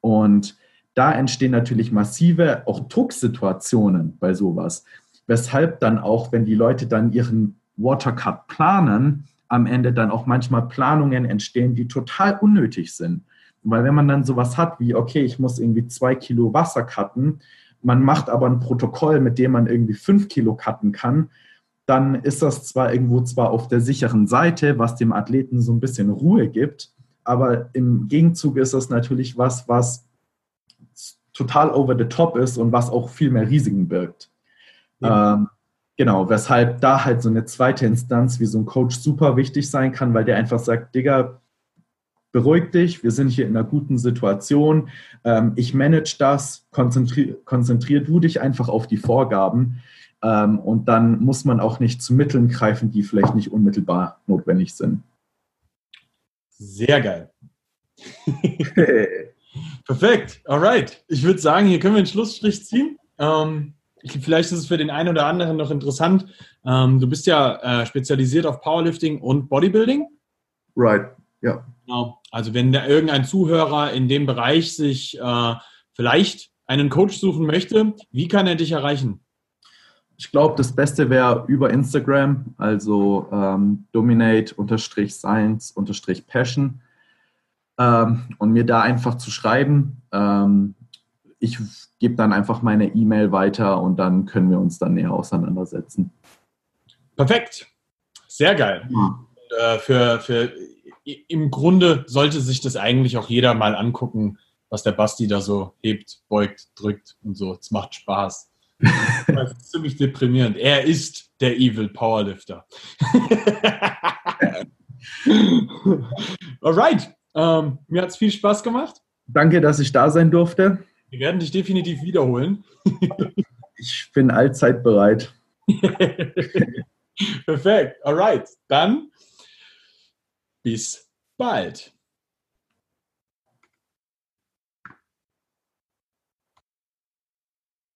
Und da entstehen natürlich massive auch Drucksituationen bei sowas. Weshalb dann auch, wenn die Leute dann ihren Watercut planen, am Ende dann auch manchmal Planungen entstehen, die total unnötig sind. Weil wenn man dann sowas hat wie, okay, ich muss irgendwie zwei Kilo Wasser cutten, man macht aber ein Protokoll, mit dem man irgendwie fünf Kilo cutten kann, dann ist das zwar irgendwo zwar auf der sicheren Seite, was dem Athleten so ein bisschen Ruhe gibt, aber im Gegenzug ist das natürlich was, was total over the top ist und was auch viel mehr Risiken birgt. Ja. Ähm, genau, weshalb da halt so eine zweite Instanz wie so ein Coach super wichtig sein kann, weil der einfach sagt, Digga, beruhig dich, wir sind hier in einer guten Situation, ähm, ich manage das, konzentrier, konzentrier du dich einfach auf die Vorgaben ähm, und dann muss man auch nicht zu Mitteln greifen, die vielleicht nicht unmittelbar notwendig sind. Sehr geil. Perfekt, alright. Ich würde sagen, hier können wir einen Schlussstrich ziehen. Ähm, vielleicht ist es für den einen oder anderen noch interessant. Ähm, du bist ja äh, spezialisiert auf Powerlifting und Bodybuilding. Right, ja. Genau. Also wenn da irgendein Zuhörer in dem Bereich sich äh, vielleicht einen Coach suchen möchte, wie kann er dich erreichen? Ich glaube, das Beste wäre über Instagram, also ähm, dominate-science-passion ähm, und mir da einfach zu schreiben. Ähm, ich gebe dann einfach meine E-Mail weiter und dann können wir uns dann näher auseinandersetzen. Perfekt. Sehr geil. Ja. Und, äh, für, für, Im Grunde sollte sich das eigentlich auch jeder mal angucken, was der Basti da so hebt, beugt, drückt und so. Es macht Spaß. Das ist ziemlich deprimierend. Er ist der Evil Powerlifter. Alright. Ähm, mir hat es viel Spaß gemacht. Danke, dass ich da sein durfte. Wir werden dich definitiv wiederholen. ich bin allzeit bereit. Perfekt. Alright. Dann bis bald.